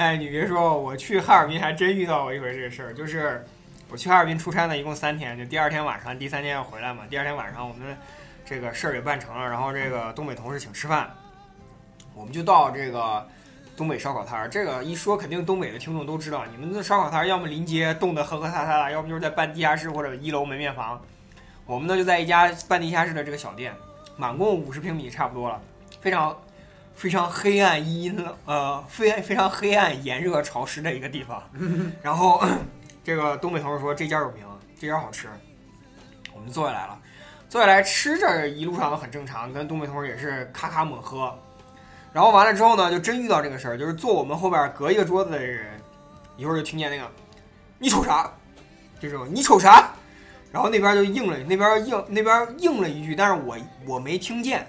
哎，你别说，我去哈尔滨还真遇到过一回这事儿，就是我去哈尔滨出差呢，一共三天，就第二天晚上，第三天要回来嘛。第二天晚上我们这个事儿也办成了，然后这个东北同事请吃饭，我们就到这个东北烧烤摊儿。这个一说，肯定东北的听众都知道，你们的烧烤摊儿要么临街冻得呵呵塌塌的，要么就是在半地下室或者一楼门面房。我们呢就在一家半地下室的这个小店，满共五十平米差不多了，非常非常黑暗阴呃非非常黑暗炎热潮湿的一个地方。然后这个东北同事说这家有名，这家好吃，我们坐下来了。坐下来吃，这一路上都很正常，跟东北同事也是咔咔猛喝。然后完了之后呢，就真遇到这个事儿，就是坐我们后边隔一个桌子的人，一会儿就听见那个你瞅啥，就是你瞅啥，然后那边就应了，那边应那边应了一句，但是我我没听见，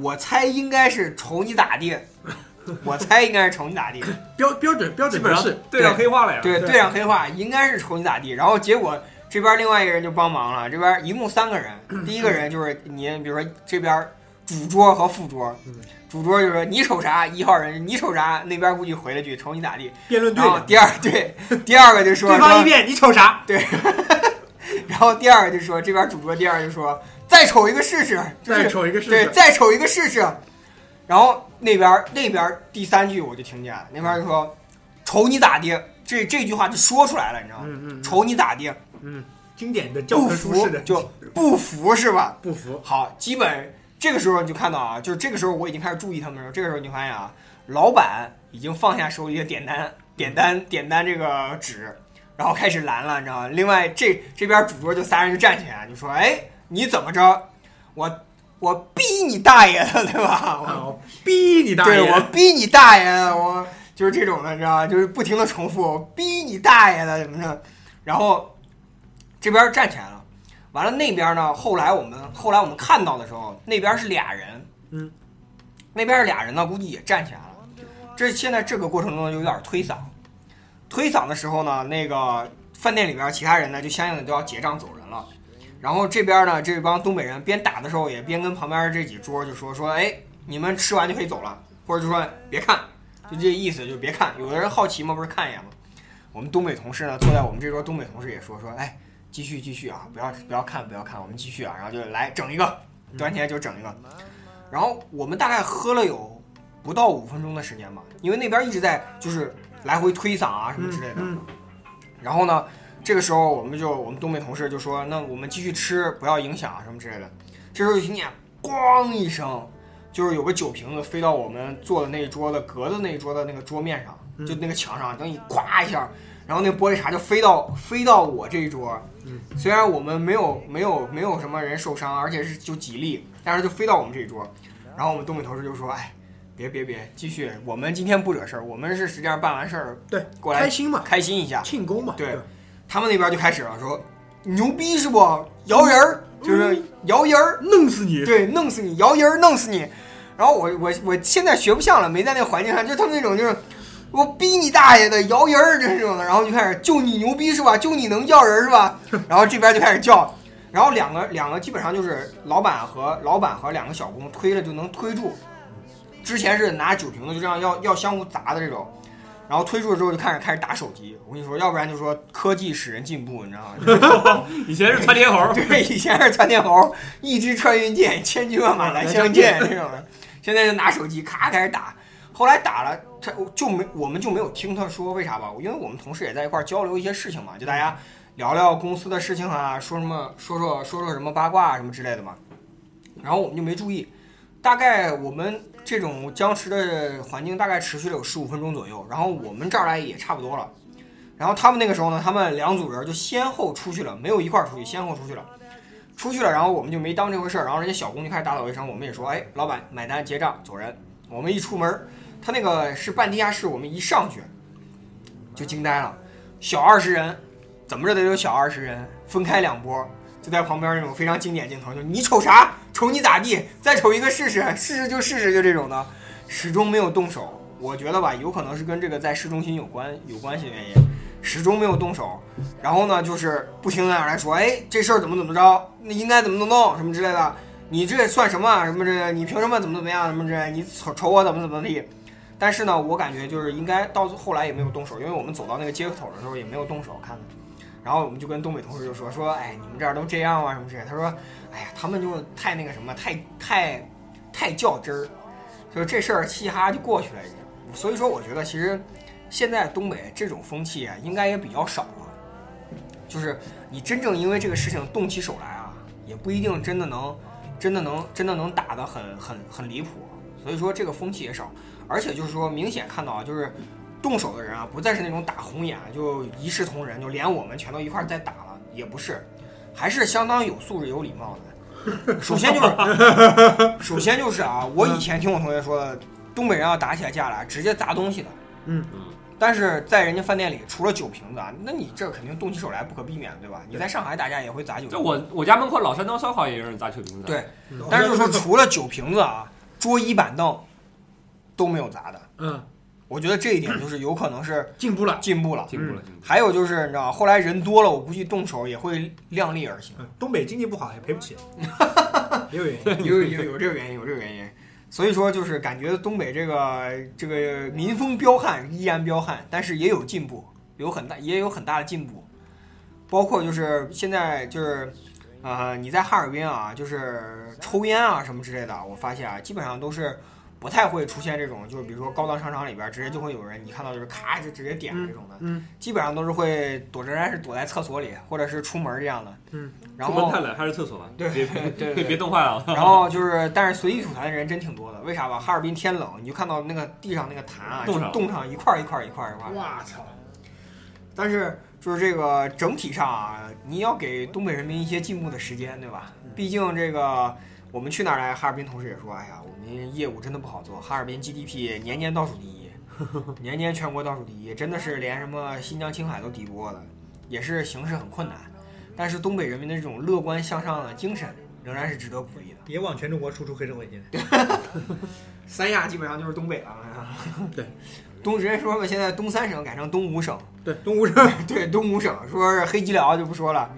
我猜应该是瞅你咋地，我猜应该是瞅你咋地，标标准标基本上准是对上黑话了呀。对，对对上黑话，应该是瞅你咋地。然后结果这边另外一个人就帮忙了，这边一共三个人，第一个人就是你，比如说这边主桌和副桌嗯，主桌就说你瞅啥，一号人你瞅啥，那边估计回了句瞅你咋地。辩论队的，然后第二对，第二个就说说对方一辩，你瞅啥？对然后第二个就说这边主桌，第二个就说再瞅一个试试，就是再瞅一个试试对，再瞅一个试试。然后那边那边第三句我就听见了，那边就说瞅你咋的，这这句话就说出来了，你知道吗？嗯嗯，瞅你咋地，经典的教不科书服式的就不服是吧？不服，好，基本这个时候你就看到啊，就是这个时候我已经开始注意他们的时候，这个时候你就发现啊，老板已经放下手里的点单点单点单这个纸，然后开始拦了，你知道吗？另外这这边主桌就仨人就站起来就说：“哎，你怎么着？我我逼你大爷的，对吧？我逼你大爷！对我逼你大爷的，我就是这种的，你知道吗？就是不停的重复，我逼你大爷的什么的。然后这边站起来了，完了那边呢？后来我们后来我们看到的时候，那边是俩人，嗯，那边是俩人呢，估计也站起来了。这现在这个过程中有点推搡，推搡的时候呢，那个饭店里边其他人呢就相应的都要结账走人了。然后这边呢，这帮东北人边打的时候也边跟旁边这几桌就说说，哎，你们吃完就可以走了，或者就说别看，就这意思，就别看。有的人好奇嘛，不是看一眼吗？我们东北同事呢，坐在我们这桌，东北同事也说说，哎，继续继续啊，不要不要看不要看，我们继续啊，然后就来整一个，端起来就整一个。然后我们大概喝了有不到五分钟的时间吧，因为那边一直在就是来回推搡啊什么之类的。嗯然后呢，这个时候我们就我们东北同事就说，那我们继续吃，不要影响啊什么之类的。这时候就听见咣一声，就是有个酒瓶子飞到我们坐的那一桌的隔的那一桌的那个桌面上，就那个墙上，等你咵一下，然后那玻璃碴就飞到飞到我这一桌。嗯虽然我们没有没有没有什么人受伤，而且是就几例，但是就飞到我们这一桌。然后我们东北同事就说：“哎，别别别，继续，我们今天不惹事儿，我们是实际上办完事儿对，过来开心嘛，开心一下。”庆功嘛，对他们那边就开始了，说牛逼是不？摇人儿就是摇人儿，弄死你！对，弄死你，摇人儿弄死你。然后我我我现在学不像了，没在那个环境上，就他们那种就是我逼你大爷的摇人儿这种的，然后就开始就你牛逼是吧？就你能叫人是吧？然后这边就开始叫，然后两个两个基本上就是老板和老板和两个小工推了就能推住。之前是拿酒瓶子就这样要要相互砸的这种，然后推出了之后就开始开始打手机。我跟你说，要不然就说科技使人进步，你知道吗？以前是窜天猴，对，以前是窜天猴，一支穿云箭，千军万马来相见那种的。现在就拿手机咔开始打，后来打了，他就没我们就没有听他说为啥吧？因为我们同事也在一块儿交流一些事情嘛，就大家聊聊公司的事情啊，说什么说说说说什么八卦啊什么之类的嘛。然后我们就没注意，大概我们这种僵持的环境大概持续了有十五分钟左右，然后我们这儿来也差不多了。然后他们那个时候呢，他们两组人就先后出去了，没有一块儿出去，先后出去了。出去了，然后我们就没当这回事儿，然后人家小工就开始打扫卫生，我们也说，哎，老板买单结账走人。我们一出门，他那个是半地下室，我们一上去就惊呆了，小二十人，怎么着得有小二十人，分开两波，就在旁边那种非常经典镜头，就你瞅啥，瞅你咋地，再瞅一个试试，试试就试试，就这种的，始终没有动手。我觉得吧，有可能是跟这个在市中心有关有关系的原因，始终没有动手。然后呢，就是不停的来说，哎，这事儿怎么怎么着，那应该怎么怎么弄，什么之类的。你这算什么啊？什么这？你凭什么怎么怎么样？什么之类？你瞅瞅我怎么怎么地？但是呢，我感觉就是应该到后来也没有动手，因为我们走到那个街口的时候也没有动手看。然后我们就跟东北同事就说说，哎，你们这儿都这样啊，什么之类。他说，哎呀，他们就太那个什么，太太太较真儿，就是这事儿嘻哈哈就过去了。所以说，我觉得其实现在东北这种风气啊，应该也比较少了。就是你真正因为这个事情动起手来啊，也不一定真的能。真的能真的能打得很很很离谱，所以说这个风气也少，而且就是说明显看到啊，就是动手的人啊，不再是那种打红眼就一视同仁，就连我们全都一块儿在打了，也不是，还是相当有素质有礼貌的。首先就是，首先就是啊，我以前听我同学说的，东北人要打起来架来，直接砸东西的。嗯嗯。但是在人家饭店里，除了酒瓶子啊，那你这肯定动起手来不可避免，对吧？你在上海打架也会砸酒瓶。就我我家门口老山东烧烤也有人砸酒瓶子。对，但是就是说除了酒瓶子啊，桌椅板凳都没有砸的。嗯，我觉得这一点就是有可能是进步了，进步了，进步了。进步了还有就是你知道，后来人多了，我估计动手也会量力而行。嗯东北经济不好也赔不起，也有原因。有有有这个原因，有这个原因。所以说，就是感觉东北这个这个民风彪悍，依然彪悍，但是也有进步，有很大也有很大的进步。包括就是现在就是，呃，你在哈尔滨啊，就是抽烟啊什么之类的，我发现啊，基本上都是不太会出现这种，就是比如说高档商场里边直接就会有人，你看到就是咔就直接点这种的，嗯，基本上都是会躲着，是躲在厕所里或者是出门这样的，嗯，然后出门太冷还是厕所吧，对别 对对对别冻坏了。然后就是，但是随意吐痰的人真挺多的，为啥吧？哈尔滨天冷，你就看到那个地上那个痰啊，就冻上冻上一块儿一块儿一块儿一块儿。哇操！但是就是这个整体上啊，你要给东北人民一些进步的时间，对吧？毕竟这个我们去哪儿来，哈尔滨同事也说，哎呀，我们业务真的不好做，哈尔滨 GDP 年年倒数第一，年年全国倒数第一，真的是连什么新疆、青海都敌不过的，也是形势很困难。但是东北人民的这种乐观向上的精神，仍然是值得鼓励的。别往全中国输出黑社会现在。三亚基本上就是东北了。对，东直接说吧，现在东三省改成东五省。对，东五省对，东五省说是黑吉辽就不说了，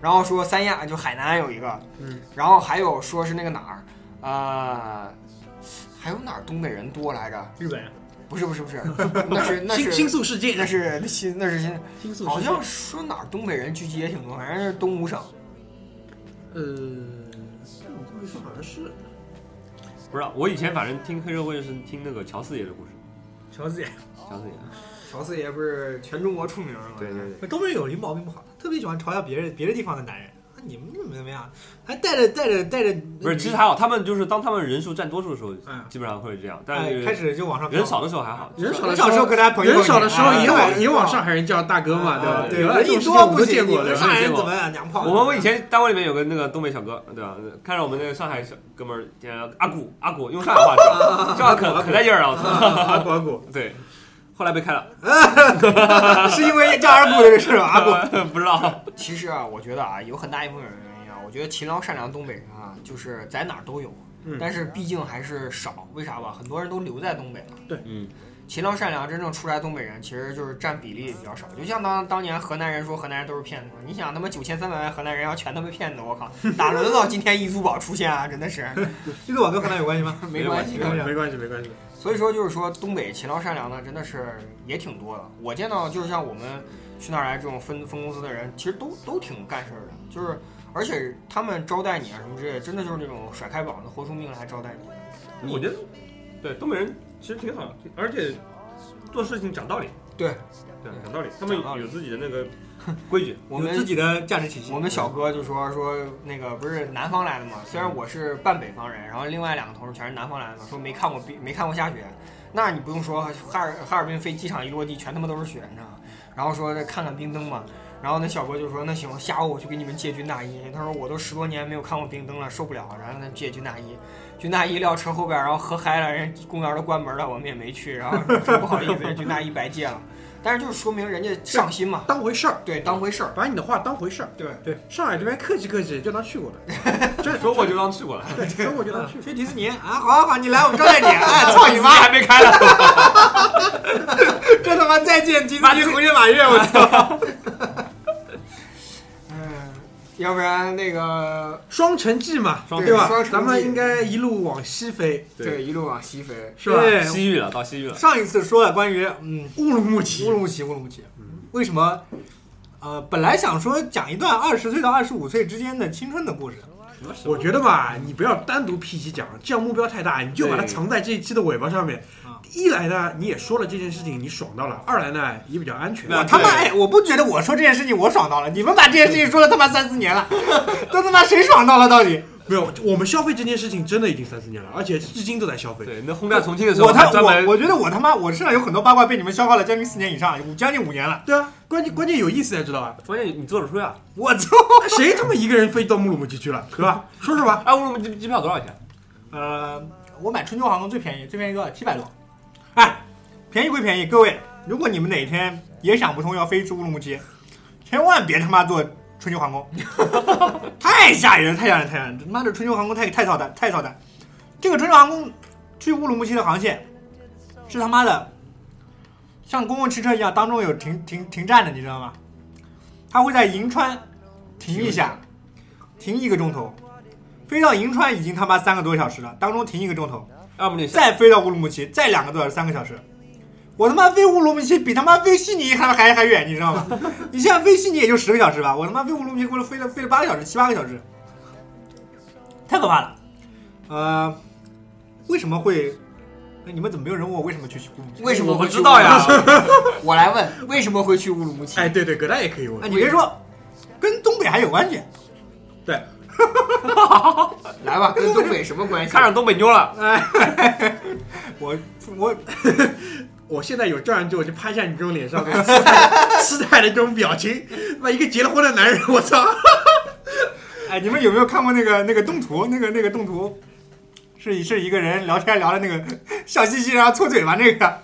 然后说三亚就海南有一个，嗯，然后还有说是那个哪儿，呃，还有哪儿东北人多来着？日本不是不是不是，那是 那新是新宿事件，那是新那是新，好像说哪儿东北人聚集也挺多，反正是东五省。呃，这么说好像是不知道，我以前反正听黑社会是听那个乔四爷的故事，乔四爷，乔四爷。乔四爷不是全中国出名了吗？对对对，东北人有一毛病不好，特别喜欢嘲笑别人别的地方的男人。啊你们怎么怎么样？还带着带着带着，不是，其实还好，他们就是当他们人数占多数的时候，嗯基本上会这样，但哎，是开始就往上人少的时候还好。人少的时候跟他朋友人少的时候也啊往也往上海人叫大哥嘛，对吧？啊对，人一多不行，都见过的你们。上海人怎么样娘炮？我们我以前单位里面有个那个东北小哥，对吧？看着我们那个上海小哥们儿，阿古阿古，用上海话叫，叫可可带劲儿了，我操！阿古阿古，对，后来被开了，是因为叫二姑这个事吧？阿姑，不知道。其实啊，我觉得啊，有很大一部分原因啊，我觉得勤劳善良的东北人啊，就是在哪儿都有，嗯但是毕竟还是少。为啥吧？很多人都留在东北了。嗯，勤劳善良真正出来东北人，其实就是占比例比较少。就像当当年河南人说河南人都是骗子，你想他妈九千三百万河南人要全都被骗子，我靠，哪轮得到今天易租宝出现啊？真的是易租宝跟河南有关系吗？没关系。没关系没关系没关系。所以说就是说东北勤劳善良的真的是也挺多的。我见到就是像我们去那儿来这种分分公司的人，其实都都挺干事儿的，就是而且他们招待你啊什么之类，真的就是那种甩开膀子豁出命来招待你。我觉得，对东北人其实挺好，而且做事情讲道理。对，对，讲道理，他们有自己的那个 规矩。我们有自己的价值体系。我们小哥就说说那个不是南方来的嘛，虽然我是半北方人，然后另外两个同事全是南方来的嘛，说没看过冰没看过下雪，那你不用说哈尔哈尔滨飞机场一落地全他妈都是雪，你知道吗？然后说看看冰灯嘛，然后那小哥就说：“那行，下午我去给你们借军大衣。”他说：“我都十多年没有看过冰灯了，受不了。”然后呢借军大衣，军大衣撂车后边，然后喝嗨了，人家公园都关门了，我们也没去。然后说不好意思，军大衣白借了。但是就是说明人家上心嘛，当回事儿，对，当回事儿。把你的话当回事儿。对对，上海这边客气客气，就当去过了。这说过就当去过了，对，说过就当去过。去迪士尼啊，好好好，你来，我们招待你。哎，操你妈！还没开呢。这他妈再见迪士尼红叶马月，我操！嗯，要不然那个双城记嘛，双对吧双城？记咱们应该一路往西飞，对一路往西飞。是吧？西域了，到西域了。上一次说了关于嗯乌鲁木齐乌鲁木齐，乌鲁木齐，为什么？呃，本来想说讲一段二十岁到二十五岁之间的青春的故事，我觉得吧，你不要单独 P 期讲，这样目标太大，你就把它藏在这一期的尾巴上面啊。一来呢，你也说了这件事情，你爽到了；二来呢，也比较安全。那我他妈我不觉得我说这件事情我爽到了，你们把这件事情说了他妈三四年了，都他妈谁爽到了到底？没有，我们消费这件事情真的已经三四年了，而且至今都在消费。对，那轰炸重庆的时候我他我我觉得我他妈我身上有很多八卦被你们消化了将近四年以上，五将近五年了。对啊，关键关键有意思才知道啊！关键你你做得出呀？我操！谁他妈一个人飞到乌鲁木齐去了，对吧？说说吧。哎，乌鲁木齐机票多少钱？呃，我买春秋航空最便宜，最便宜多少？七百多。哎，便宜归便宜，各位，如果你们哪天也想不通要飞去乌鲁木齐，千万别他妈坐春秋航空，太吓人，太吓人，太吓人！他妈的春秋航空太太操蛋，太操蛋！这个春秋航空去乌鲁木齐的航线是他妈的像公共汽车一样，当中有停停停站的，你知道吗？它会在银川停一下，停一个钟头。飞到银川已经他妈三个多小时了，当中停一个钟头，再飞到乌鲁木齐，再两个多小时，三个小时。我他妈飞乌鲁木齐比他妈飞悉尼还还还远，你知道吗？你现在飞悉尼也就十个小时吧，我他妈飞乌鲁木齐过来飞了飞了八个小时，七八个小时，太可怕了。呃，为什么会？哎，你们怎么没有人问我为什么去乌鲁木齐？为什么我不知道呀？我来问，为什么会去乌鲁木齐？哎，对对，葛大爷可以问哎，。你别说，跟东北还有关系。对，来吧，跟东北什么关系？看上东北妞了？哎我我我现在有照相机，我就拍一下你这种脸上的痴态痴态的这种表情，那一个结了婚的男人，我操！哎，你们有没有看过那个那个动图？那个那个动图是是一个人聊天聊的那个笑嘻嘻，然后搓嘴巴那个。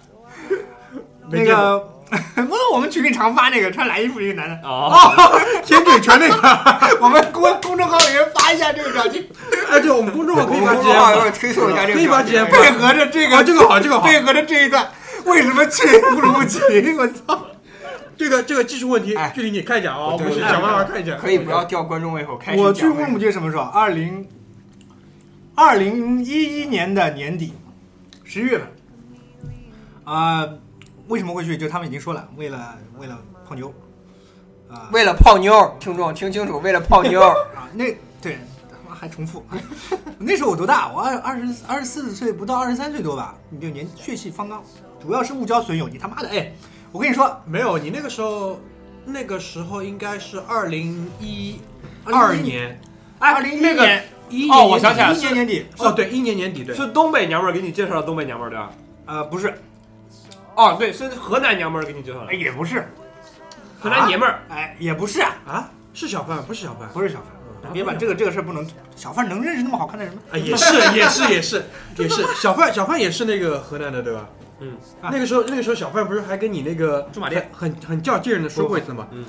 那个，不是我们群里常发那个穿蓝衣服的一个男的，哦，舔嘴唇那个，我们公公众号里面发一下这个表情，哎，对，我们公众号可以发我们公众号一会截儿推送一下这个可以把表情截配合着这啊，个这个好，这个好，配合着这一段，为什么去乌鲁木齐？我操！这个这个技术问题哎，具体你看一下啊，我对们想办法看一下。可以不要吊观众胃口，开始我去讲乌鲁木齐什么时候？二零二零一一年的年底，十一月份。啊、为什么会去？就他们已经说了，为了为了泡妞。啊、为了泡妞，听众听清楚，为了泡妞，啊，那对，他妈还重复。那时候我多大？我二二十二十四岁，不到二十三岁多吧？你就年血气方刚，主要是误交损友。你他妈的，哎，我跟你说，没有，你那个时候，那个时候应该是二零一二年，二零一那个年一哦我想起来一年年底，哦，对，一年年底，对，是东北娘们儿给你介绍的东北娘们儿对吧？呃，不是，哦，对，是河南娘们儿给你介绍的哎，的，也不是，河南爷们儿。哎，也不是啊，啊，是小范，不是小范，不是小范，别把这个这个事儿不能，小范能认识那么好看的人吗？啊，也是，也是，也是，也是，小范，小范也是那个河南的，对吧？嗯，啊那个时候，那个时候小范不是还跟你那个驻马店很很很较劲人的说过一次吗？嗯，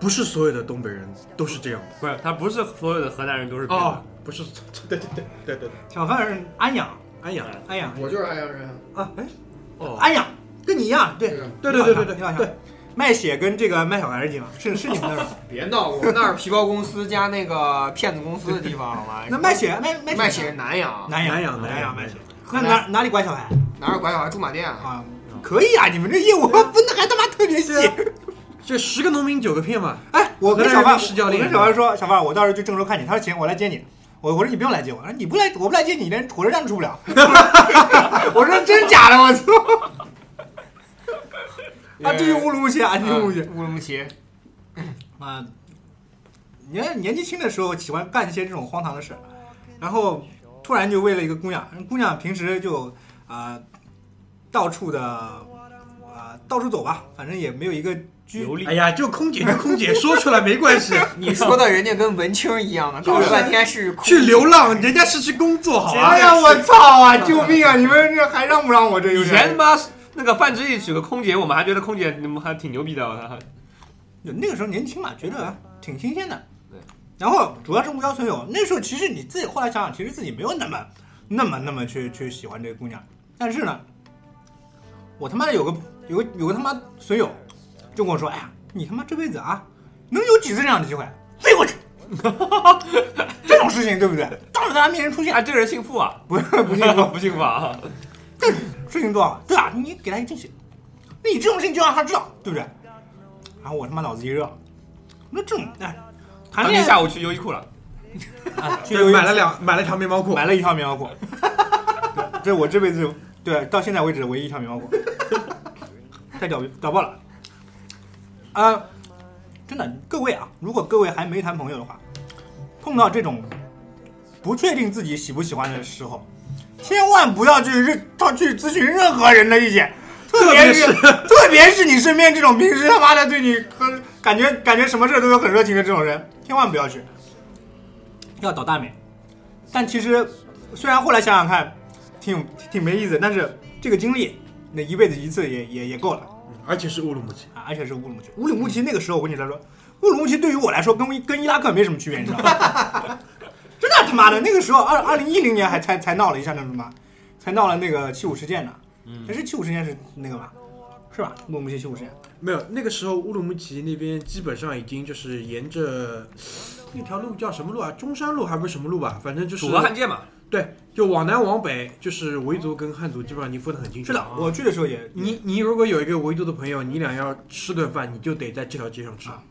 不是所有的东北人都是这样的。不是，他不是所有的河南人都是骗子哦，不是，对对对对对对，小范是安阳，安阳，安阳，我就是安阳人。啊，哎哦，安阳，跟你一样，对，对对对对对对，卖血跟这个卖小孩儿的地方，是是你们那儿。别闹，我们那儿皮包公司加那个骗子公司的地方，好吗？那卖血卖卖卖血是南阳，南阳南阳南阳卖血，那哪哪里管小孩哪儿管小孩驻马店？啊？可以啊，你们这业务分的还他妈特别细。这十个农民九个骗嘛。哎，我跟小范，我跟小范说，小范，我到时候去郑州看你。他说行，我来接你。我我说你不用来接我，我说你不来，我不来接你，连火车站都出不了。我说真假的，我操！啊，这就乌鲁木齐啊，这就乌鲁木齐。嗯乌鲁木齐，啊，年年纪轻的时候喜欢干一些这种荒唐的事，然后突然就为了一个姑娘，姑娘平时就啊、到处的啊、到处走吧，反正也没有一个流利哎。呀，就空姐就空姐，说出来没关系。你说的人家跟文青一样的，搞了半天是去流浪，人家是去工作，好吧？哎呀，我操啊！救命啊！你们这还让不让我这有以点前他妈 那个范志毅娶个空姐，我们还觉得空姐你们还挺牛逼的。那个时候年轻嘛，觉得挺新鲜的。对。然后主要是无交存有，那时候其实你自己后来想想，其实自己没有那么那么那么去去喜欢这个姑娘，但是呢，我他妈的有个有个有个他妈损友就跟我说，哎呀，你他妈这辈子啊，能有几次这样的机会？飞过去。这种事情对不对？当着大家面前出现，哎，这个人姓傅啊？不不信说 不姓傅啊？事情做好，对吧？你给他一个惊喜，那你这种事情就让他知道，对不对？然后我他妈脑子一热，那这种哎，谈恋爱下午去优衣库了，啊，去对，买了两买了条棉毛裤，买了一条棉毛裤，对这是我这辈子对到现在为止唯一一条棉毛裤，太屌屌爆了！啊、真的，各位啊，如果各位还没谈朋友的话，碰到这种不确定自己喜不喜欢的时候，千万不要去任他去咨询任何人的意见，特别是特别是你身边这种平时他妈的对你很感觉感觉什么事都有很热情的这种人，千万不要去，要倒大霉。但其实虽然后来想想看，挺挺没意思，但是这个经历，那一辈子一次也也也够了而且是乌鲁木齐。啊！而且是乌鲁木齐，乌鲁木齐那个时候我跟你说说，乌鲁木齐对于我来说跟跟伊拉克没什么区别，你知道吗？真的他妈的，那个时候二二零一零年还才才闹了一下那什么，才闹了那个七五事件呢。嗯还是七五事件是那个吧？是吧？乌鲁木齐七五事件。没有，那个时候乌鲁木齐那边基本上已经就是沿着那条路叫什么路啊？中山路还不是什么路吧？反正就是楚河汉界嘛。对，就往南往北，就是维族跟汉族基本上你分得很清楚。是的，我去的时候也你你如果有一个维族的朋友，你俩要吃顿饭，你就得在这条街上吃，啊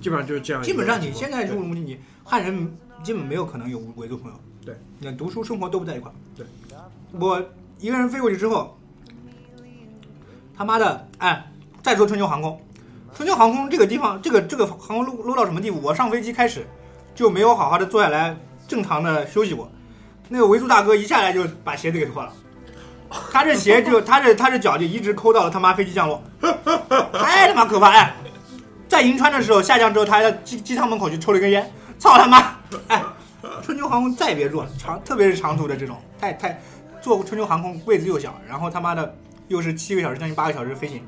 基本上就是这样基。本上你现在去乌鲁木齐，你汉人基本没有可能有维族朋友。对，你看读书生活都不在一块儿。对，我一个人飞过去之后，他妈的，哎，再说春秋航空，春秋航空这个地方，这个这个航空 low low 到什么地步？我上飞机开始就没有好好的坐下来正常的休息过。那个维族大哥一下来就把鞋子给脱了。他这鞋就他这他这脚就一直抠到了他妈飞机降落，太他妈可怕！哎，在银川的时候下降之后，他还在机机舱门口去抽了一根烟，操他妈！哎，春秋航空再别坐了，长特别是长途的这种，太太坐春秋航空位子又小，然后他妈的又是七个小时将近八个小时飞行，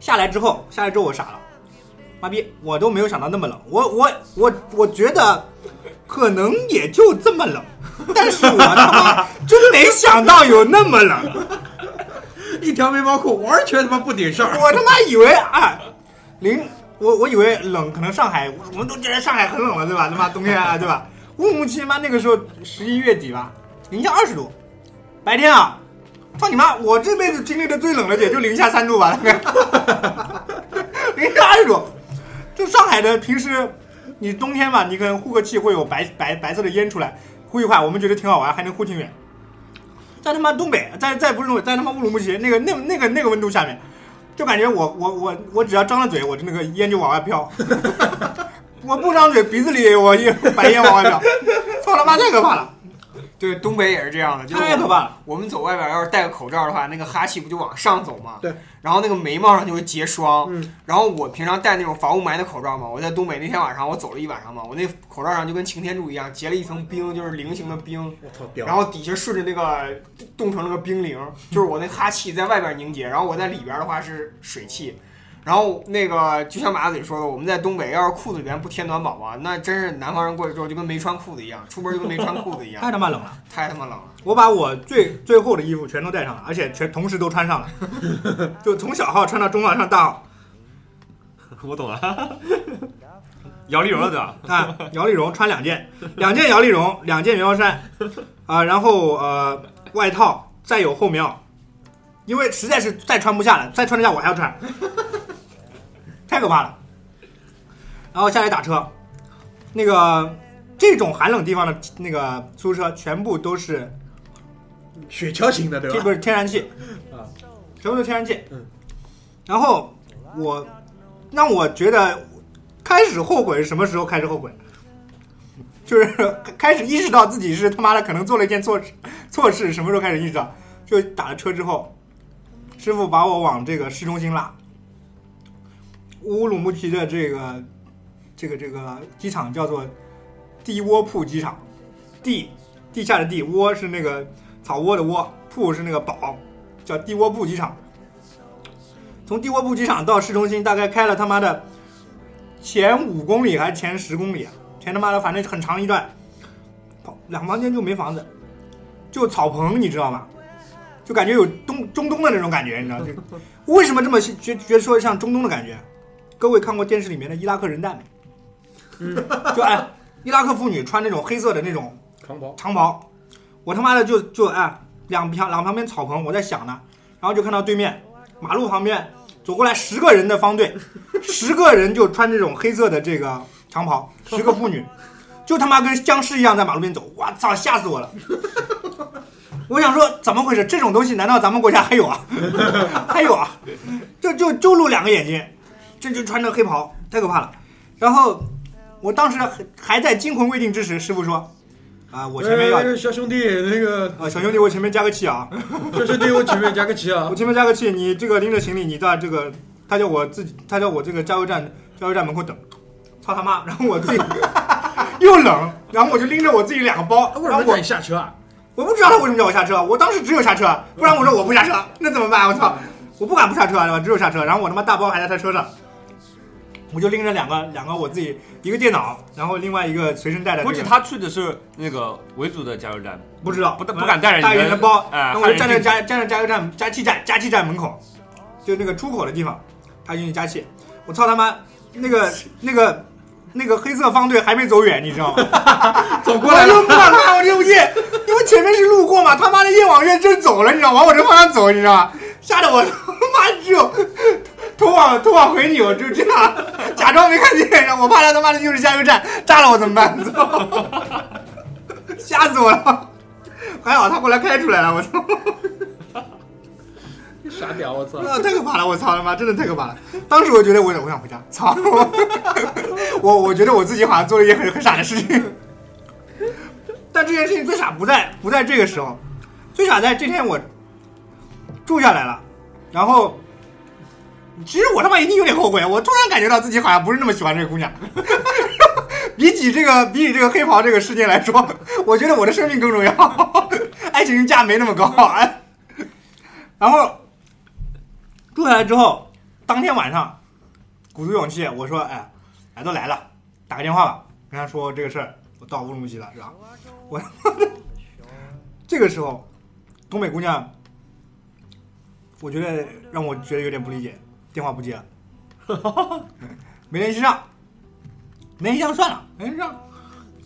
下来之后下来之后我傻了，妈逼，我都没有想到那么冷，我我我我觉得可能也就这么冷，但是我他妈真没想到有那么冷。一条背包裤完全他妈不顶事儿。我他妈以为啊，零我我以为冷，可能上海我们都觉得上海很冷了，对吧？他妈冬天啊，对吧？乌鲁木齐妈那个时候十一月底吧，零下二十度，白天啊，操你妈！我这辈子经历的最冷的也就零下三度吧，大概零下二十度。就上海的平时，你冬天嘛，你可能呼个气会有白白白色的烟出来，呼一会儿我们觉得挺好玩，还能呼挺远。在他妈东北，在在不是东北，在他妈乌鲁木齐那个那那个那个温度下面，就感觉我我我我只要张了嘴，我就那个烟就往外飘。我不张嘴，鼻子里我一白烟往外飘，操他妈太可怕了，对，东北也是这样的，就是太可怕。我们走外边要是戴个口罩的话，那个哈气不就往上走吗？对。然后那个眉毛上就会结霜。嗯。然后我平常戴那种防雾霾的口罩嘛，我在东北那天晚上我走了一晚上嘛，我那口罩上就跟擎天柱一样结了一层冰，就是菱形的冰，我操，然后底下顺着那个冻成了个冰凌，就是我那哈气在外边凝结，然后我在里边的话是水汽。然后那个就像马嘴说的，我们在东北要是裤子里边不贴暖宝宝，那真是南方人过去之后就跟没穿裤子一样，出门就跟没穿裤子一样太，他妈冷了！太他妈冷了。我把我最最厚的衣服全都带上了，而且全同时都穿上了，就从小号穿到中号，上大号我懂了。摇粒绒了对吧？啊。摇粒绒穿两件，两件摇粒绒，两件棉毛衫，啊，然后呃外套，再有厚棉袄，因为实在是再穿不下了，再穿得下我还要穿，太可怕了。然后下来打车，那个这种寒冷地方的那个出租车全部都是雪橇型的对吧？这不是天然气啊，全部都是天然气。嗯，然后我让我觉得开始后悔是什么时候开始后悔？就是开始意识到自己是他妈的可能做了一件错事，错事什么时候开始意识到？就打了车之后，师傅把我往这个市中心拉，乌鲁木齐的这个这个这个机场叫做地窝铺机场，地地下的地，窝是那个草窝的窝，铺是那个堡，叫地窝铺机场。从地窝铺机场到市中心大概开了他妈的前五公里还是前十公里啊？前他妈的反正很长一段，跑两旁间就没房子，就草棚，你知道吗？就感觉有东中东的那种感觉，你知道？就为什么这么觉觉得说像中东的感觉？各位看过电视里面的伊拉克人蛋没？嗯，就哎，伊拉克妇女穿那种黑色的那种长袍，长袍，我他妈的就就哎两旁两旁边草棚，我在想呢，然后就看到对面马路旁边走过来十个人的方队，十个人就穿这种黑色的这个长袍，十个妇女，就他妈跟僵尸一样在马路边走，我操，吓死我了！我想说怎么回事？这种东西难道咱们国家还有啊？还有啊？就就就露两个眼睛，这就穿着黑袍，太可怕了。然后我当时还还在惊魂未定之时，师傅说：“啊，我前面要哎小兄弟，那个啊，小兄弟，我前面加个气啊，小兄弟，我前面加个气啊 我，前面加个气，你这个拎着行李，你在这个，他叫我自己，他叫我这个加油站加油站门口等，操他妈！然后我自己 又冷，然后我就拎着我自己两个包，然后我下车啊？我不知道他为什么叫我下车，我当时只有下车，不然我说我不下车，那怎么办？我操，我不敢不下车，对吧？只有下车，然后我他妈大包还在他车上，我就拎着两个两个我自己一个电脑，然后另外一个随身带的、这个，估计他去的是那个维族的加油站，不知道，不不敢带着你大一点的包，哎然后我就站在加站在加油站加气站加气站门口，就那个出口的地方，他进去加气。我操他妈，那个那个那个黑色方队还没走远，你知道吗？走过来了，我就不敢看我这部夜，因为前面是路过嘛，他妈的越往越真走了，你知道吗？往我这方向走，你知道吗？吓得我他妈只有头往头往回扭，就这样 假装没看见，然后我怕他他妈的就是加油站炸了我怎么办？操！吓死我了！还好他后来开出来了，我操！傻屌，我操！那太可怕了，我操他妈，真的太可怕了！当时我觉得我我想回家，操！我我觉得我自己好像做了一件很很傻的事情，但这件事情最傻不在不在这个时候，最傻在这天我住下来了，然后其实我他妈一定有点后悔，我突然感觉到自己好像不是那么喜欢这个姑娘，比起这个比起这个黑袍这个事件来说，我觉得我的生命更重要，爱情价没那么高，哎，然后。住下来之后，当天晚上鼓足勇气，我说：“哎，来都来了，打个电话吧，跟他说这个事儿，我到乌鲁木齐了，是吧？”我 这个时候，东北姑娘，我觉得让我觉得有点不理解，电话不接了，没联系上，没联系上算了，没联系上，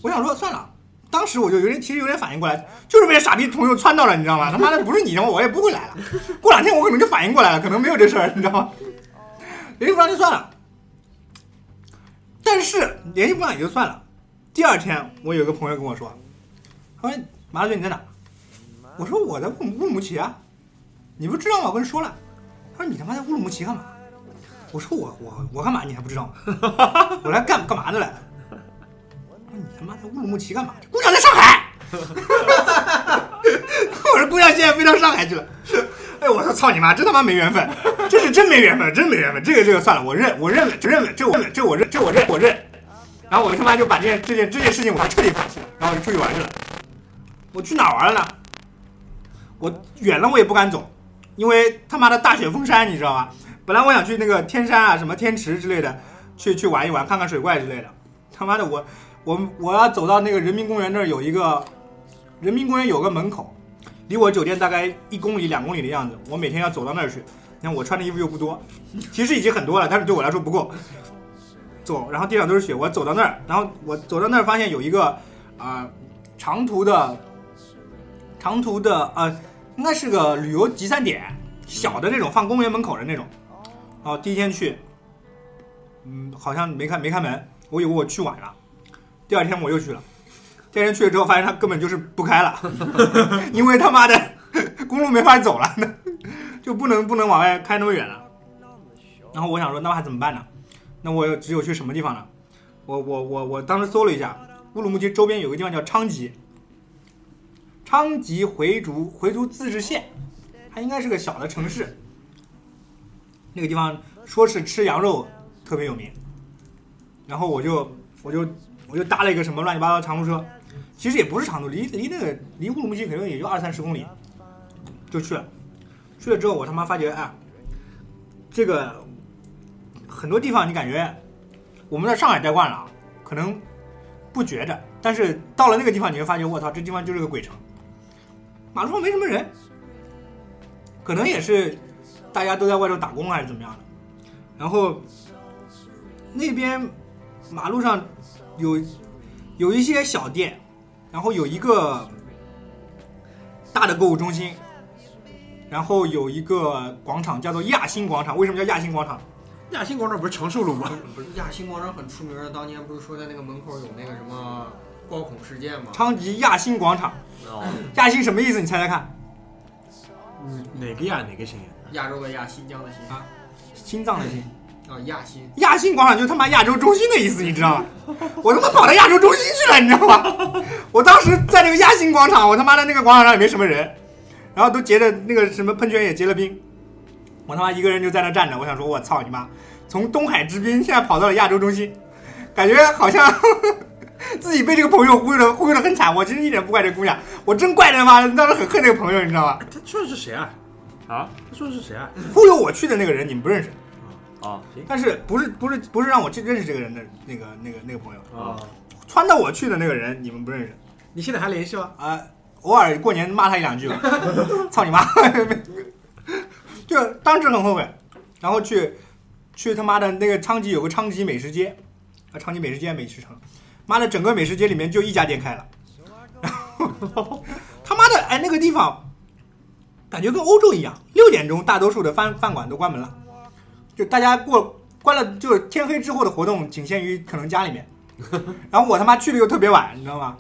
我想说算了。当时我就有点，其实有点反应过来，就是被傻逼朋友撺到了，你知道吗？他妈的不是你，我也不会来了。过两天我可能就反应过来了，可能没有这事儿，你知道吗？联系不上就算了。但是联系不上也就算了。第二天，我有个朋友跟我说：“他说马大军你在哪？”我说：“我在乌鲁木齐啊。”你不知道吗？我跟你说了。他说：“你他妈在乌鲁木齐干嘛？”我说：“我我我干嘛？你还不知道吗？我来干干嘛的来？”：“你他妈在乌鲁木齐干嘛？姑娘在上海。”我说：“姑娘现在飞到上海去了。”哎，我说操你妈，真他妈没缘分，这是真没缘分，真没缘分。这个这个算了，我认，我认了，这认了，这我认，这我认，这我认，我认。然后我他妈就把这件这件这件事情我还彻底放弃了，然后我就出去玩去了。我去哪玩了呢？我远了我也不敢走，因为他妈的大雪封山，你知道吗？本来我想去那个天山啊，什么天池之类的，去去玩一玩，看看水怪之类的。他妈的我我我要走到那个人民公园那儿有一个人民公园有个门口，离我酒店大概一公里两公里的样子，我每天要走到那儿去。你看我穿的衣服又不多，其实已经很多了，但是对我来说不够。走，然后地上都是雪，我走到那儿，然后我走到那儿发现有一个啊、长途的长途的呃，应该是个旅游集散点，小的那种，放公园门口的那种。哦第一天去，嗯，好像没开没开门，我以为我去晚了。第二天我又去了，第二天去了之后发现他根本就是不开了，因为他妈的公路没法走了，就不能不能往外开那么远了。然后我想说，那还怎么办呢？那我只有去什么地方呢？我我我我当时搜了一下，乌鲁木齐周边有个地方叫昌吉，昌吉回族回族自治县，它应该是个小的城市。那个地方说是吃羊肉特别有名。然后我就我就我就搭了一个什么乱七八糟长途车，其实也不是长途，离离那个离乌鲁木齐可能也就二三十公里，就去了。去了之后，我他妈发觉，哎，这个很多地方你感觉我们在上海待惯了，可能不觉着，但是到了那个地方，你会发觉，我操，这地方就是个鬼城，马路上没什么人，可能也是大家都在外头打工还是怎么样的。然后那边马路上有有一些小店，然后有一个大的购物中心，然后有一个广场叫做亚新广场。为什么叫亚新广场？亚新广场不是长寿路吗？不是亚新广场很出名的，当年不是说在那个门口有那个什么暴恐事件吗？昌吉亚新广场。哦，亚新什么意思？你猜猜看？嗯，哪个亚哪个新呀？亚洲的亚，新疆的新啊心脏的心。啊，亚新。亚新广场就是他妈亚洲中心的意思，你知道吗？我他妈跑到亚洲中心去了，你知道吗？我当时在那个亚新广场，我他妈的那个广场上也没什么人，然后都结的那个什么喷泉也结了冰，我他妈一个人就在那站着，我想说，我操你妈，从东海之滨现在跑到了亚洲中心，感觉好像 自己被这个朋友忽悠的忽悠的很惨。我其实一点不怪这姑娘，我真怪他妈当时很恨这个朋友，你知道吧？他说的是谁啊？啊？他说的是谁啊？忽悠我去的那个人你们不认识，啊。但是不是不是不是让我去认识这个人的那个那个那个朋友，啊，撺掇我去的那个人你们不认识。你现在还联系吗？啊、偶尔过年骂他一两句吧，操你妈！就当时很后悔，然后去去他妈的那个昌吉有个昌吉美食街，啊，昌吉美食街美食城，妈的整个美食街里面就一家店开了，然后他妈的哎那个地方感觉跟欧洲一样，六点钟大多数的饭饭馆都关门了，就大家过关了，就是天黑之后的活动仅限于可能家里面，然后我他妈去的又特别晚，你知道吗？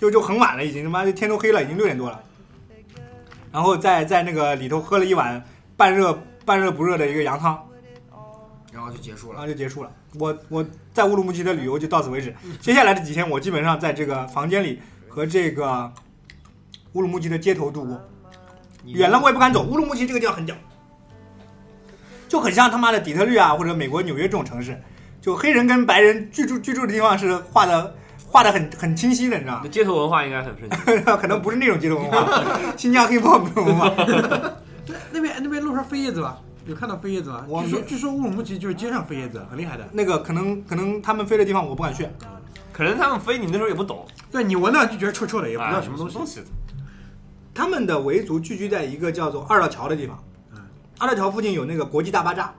就就很晚了，已经他妈的天都黑了，已经六点多了。然后在在那个里头喝了一碗半热半热不热的一个羊汤，然后就结束了。然后就结束了。我我在乌鲁木齐的旅游就到此为止。接下来的几天，我基本上在这个房间里和这个乌鲁木齐的街头度过。你远了我也不敢走。乌鲁木齐这个地方很屌，就很像他妈的底特律啊，或者美国纽约这种城市，就黑人跟白人居住居住的地方是画的画的很很清晰的，你知道吗那？街头文化应该很盛行。可能不是那种街头文化，新疆 hiphop 这种文化。对，那边那边路上飞叶子吧？有看到飞叶子吗？我据说据说乌鲁木齐就是街上飞叶子，很厉害的。那个可能可能他们飞的地方我不敢去，可能他们飞，你那时候也不懂，对你闻到就觉得臭臭的，也不知道哎什么东西。他们的维族聚居在一个叫做二道桥的地方嗯。二道桥附近有那个国际大巴扎，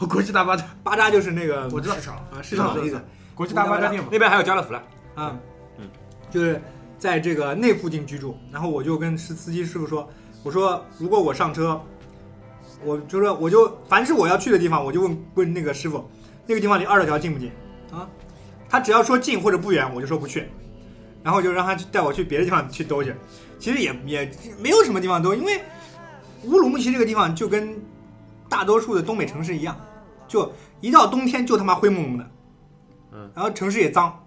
哦，国际大巴扎，巴扎就是那个我知道市场啊市场的意思国际大巴扎。那边还有家乐福了。啊，嗯，就是在这个那附近居住。然后我就跟司司机师傅说，我说如果我上车，我就说我就凡是我要去的地方，我就问问那个师傅，那个地方离二道桥近不近啊？他只要说近或者不远，我就说不去。然后就让他去带我去别的地方去兜去。其实也也没有什么地方兜，因为乌鲁木齐这个地方就跟大多数的东北城市一样，就一到冬天就他妈灰蒙蒙的，嗯，然后城市也脏，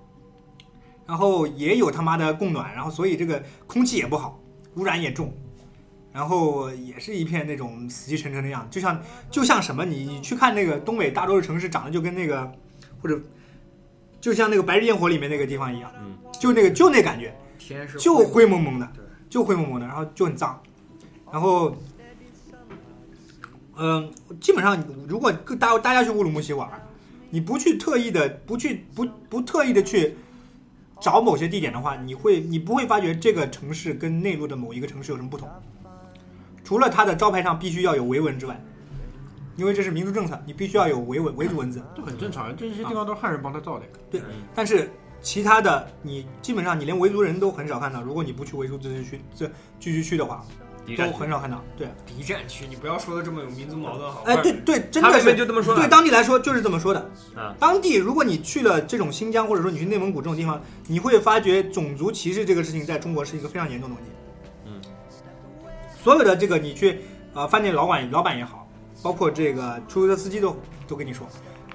然后也有他妈的供暖，然后所以这个空气也不好，污染也重，然后也是一片那种死气沉沉的样子，就像就像什么，你你去看那个东北大多数城市长得就跟那个或者就像那个《白日焰火》里面那个地方一样，嗯，就那个就那感觉，天是就灰蒙蒙的对，就灰蒙蒙的，然后就很脏，然后，嗯、基本上如果大大家去乌鲁木齐玩，你不去特意的不去不不特意的去找某些地点的话，你会你不会发觉这个城市跟内陆的某一个城市有什么不同，除了它的招牌上必须要有维文之外，因为这是民族政策，你必须要有维文维族文字，这很正常，这些地方都是汉人帮他造的。对但是其他的你基本上你连维族人都很少看到，如果你不去维族自治区这聚居区的话，都很少看到。对，敌占区，你不要说的这么有民族矛盾好吧？哎，对对，真的是边就这么说对当地来说就是这么说的。啊，当地如果你去了这种新疆，或者说你去内蒙古这种地方，你会发觉种族歧视这个事情在中国是一个非常严重的问题。嗯，所有的这个你去呃饭店老板老板也好，包括这个出租车司机都都跟你说，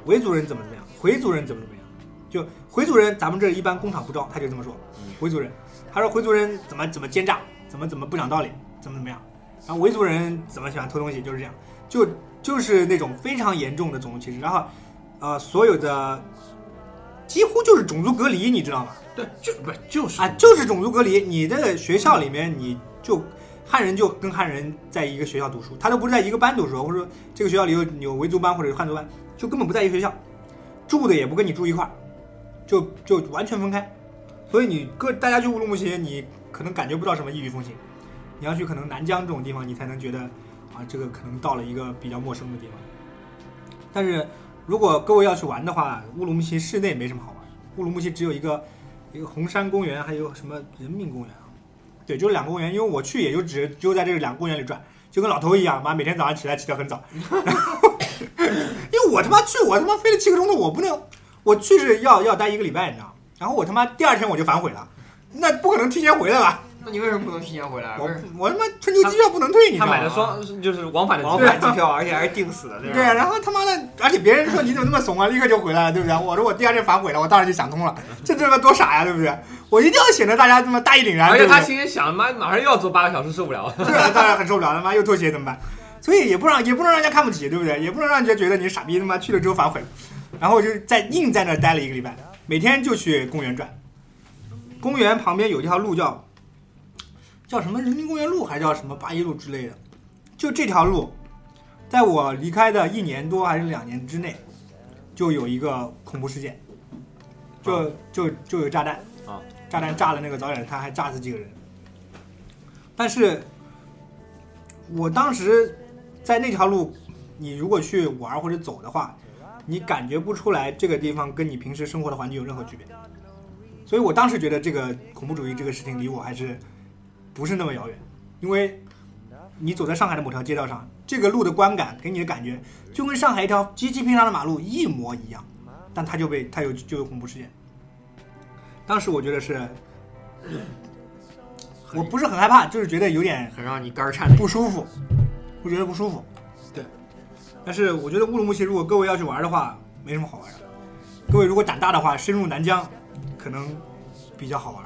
维族人怎么怎么样，回族人怎么怎么样。就回族人，咱们这一般工厂不招，他就这么说。回族人，他说回族人怎么怎么奸诈，怎么怎么不讲道理，怎么怎么样。然后维族人怎么喜欢偷东西，就是这样，就就是那种非常严重的种族歧视。然后，呃，所有的几乎就是种族隔离，你知道吗？对，就不就是啊，就是种族隔离。你这个学校里面，你就汉人就跟汉人在一个学校读书，他都不是在一个班读书，或者说这个学校里有有维族班或者是汉族班，就根本不在一个学校，住的也不跟你住一块儿，就就完全分开。所以你各大家去乌鲁木齐，你可能感觉不到什么异域风情。你要去可能南疆这种地方，你才能觉得啊，这个可能到了一个比较陌生的地方。但是如果各位要去玩的话，乌鲁木齐市内没什么好玩。乌鲁木齐只有一个一个红山公园，还有什么人民公园？对，就两个公园。因为我去也就只就在这两个公园里转，就跟老头一样，妈每天早上起来起得很早。然 后因为我他妈去，我他妈飞了七个钟头，我不能，我去是要要待一个礼拜，你知道？然后我他妈第二天我就反悔了，那不可能提前回来吧？那你为什么不能提前回来？我我他妈春秋机票不能退，你知道吗？他买的双就是往返的往机票返机票，而且还是定死的，对吧？对啊，然后他妈的，而且别人说你怎么那么怂啊，立刻就回来了，对不对？我说我第二天反悔了，我当时就想通了，这他妈多傻呀，对不对？我一定要显得大家这么大义凛然，而且他心里想，妈马上又要坐八个小时，受不了。对啊，当然很受不了，他妈又脱鞋怎么办？所以也不让也不能让人家看不起，对不对？也不能让人家觉得你傻逼，他妈去了之后反悔。然后我就在硬在那儿待了一个礼拜，每天就去公园转。公园旁边有一条路叫叫什么人民公园路，还叫什么八一路之类的。就这条路，在我离开的一年多还是两年之内，就有一个恐怖事件，就就就有炸弹啊，炸弹炸了那个早点摊，还炸死几个人。但是我当时在那条路，你如果去玩或者走的话，你感觉不出来这个地方跟你平时生活的环境有任何区别。所以我当时觉得这个恐怖主义这个事情离我还是不是那么遥远，因为你走在上海的某条街道上，这个路的观感给你的感觉就跟上海一条极其平常的马路一模一样，但它就被它有就有恐怖事件。当时我觉得是，我不是很害怕，就是觉得有点很让你肝儿颤。不舒服，我觉得不舒服。对，但是我觉得乌鲁木齐如果各位要去玩的话，没什么好玩的。各位如果胆大的话，深入南疆可能比较好玩。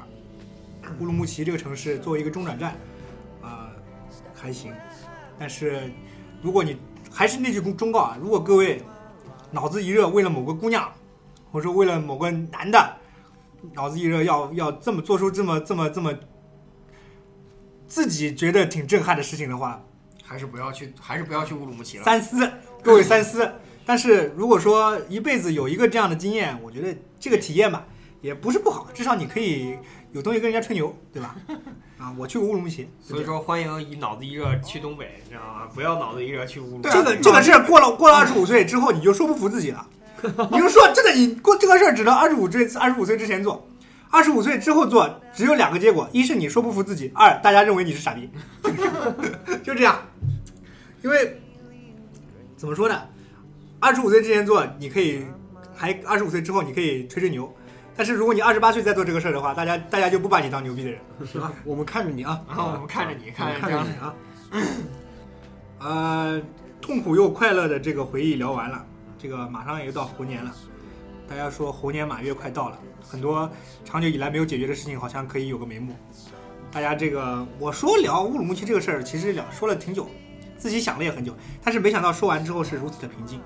乌鲁木齐这个城市作为一个中转站，啊、还行。但是如果你还是那句忠忠告啊，如果各位脑子一热，为了某个姑娘，或者说为了某个男的，脑子一热要要这么做出这么这么这么自己觉得挺震撼的事情的话，还是不要去，还是不要去乌鲁木齐了。三思，各位三思。但是如果说一辈子有一个这样的经验，我觉得这个体验吧，也不是不好，至少你可以有东西跟人家吹牛，对吧？啊，我去过乌鲁木齐，所以说，欢迎以脑子一热去东北，知道吗？不要脑子一热去乌鲁木齐。这个这个事儿过了过了二十五岁之后，你就说不服自己了。你就说真的，你过这个事儿只能二十五岁二十五岁之前做，二十五岁之后做，只有两个结果：一是你说不服自己，二大家认为你是傻逼，就这样。因为怎么说呢？二十五岁之前做，你可以还二十五岁之后你可以吹吹牛，但是如果你二十八岁再做这个事儿的话，大家大家就不把你当牛逼的人。是吧，我们看着你啊，然后我们看着你，看着看着你啊。呃，痛苦又快乐的这个回忆聊完了，这个马上也就到猴年了。大家说猴年马月快到了，很多长久以来没有解决的事情好像可以有个眉目。大家这个我说聊乌鲁木齐这个事儿，其实聊说了挺久，自己想了也很久，但是没想到说完之后是如此的平静。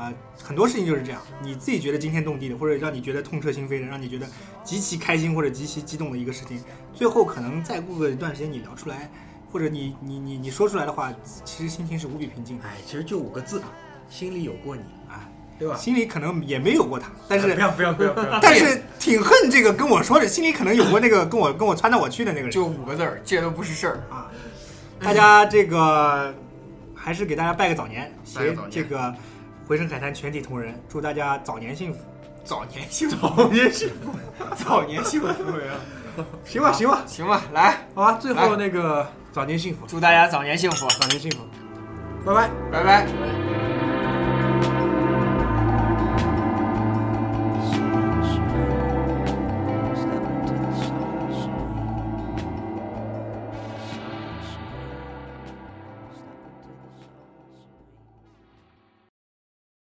啊、很多事情就是这样，你自己觉得惊天动地的，或者让你觉得痛彻心扉的，让你觉得极其开心或者极其激动的一个事情，最后可能再过个一段时间你聊出来，或者你你你你说出来的话，其实心情是无比平静的，哎，其实就五个字，心里有过你，啊，对吧？心里可能也没有过他，但是不要不要不要不要，但是挺恨这个跟我说的，心里可能有过那个跟我跟我撺掇我去的那个人就五个字儿，这都不是事儿。啊。大家这个还是给大家拜个早年，携拜个早年这个回声海滩全体同仁，祝大家早年幸福。早年幸福，早年幸福，早年幸福呀！行 吧行吧，行吧，来，好吧，最后那个早年幸福，祝大家早年幸福，早年幸福，拜拜。拜拜。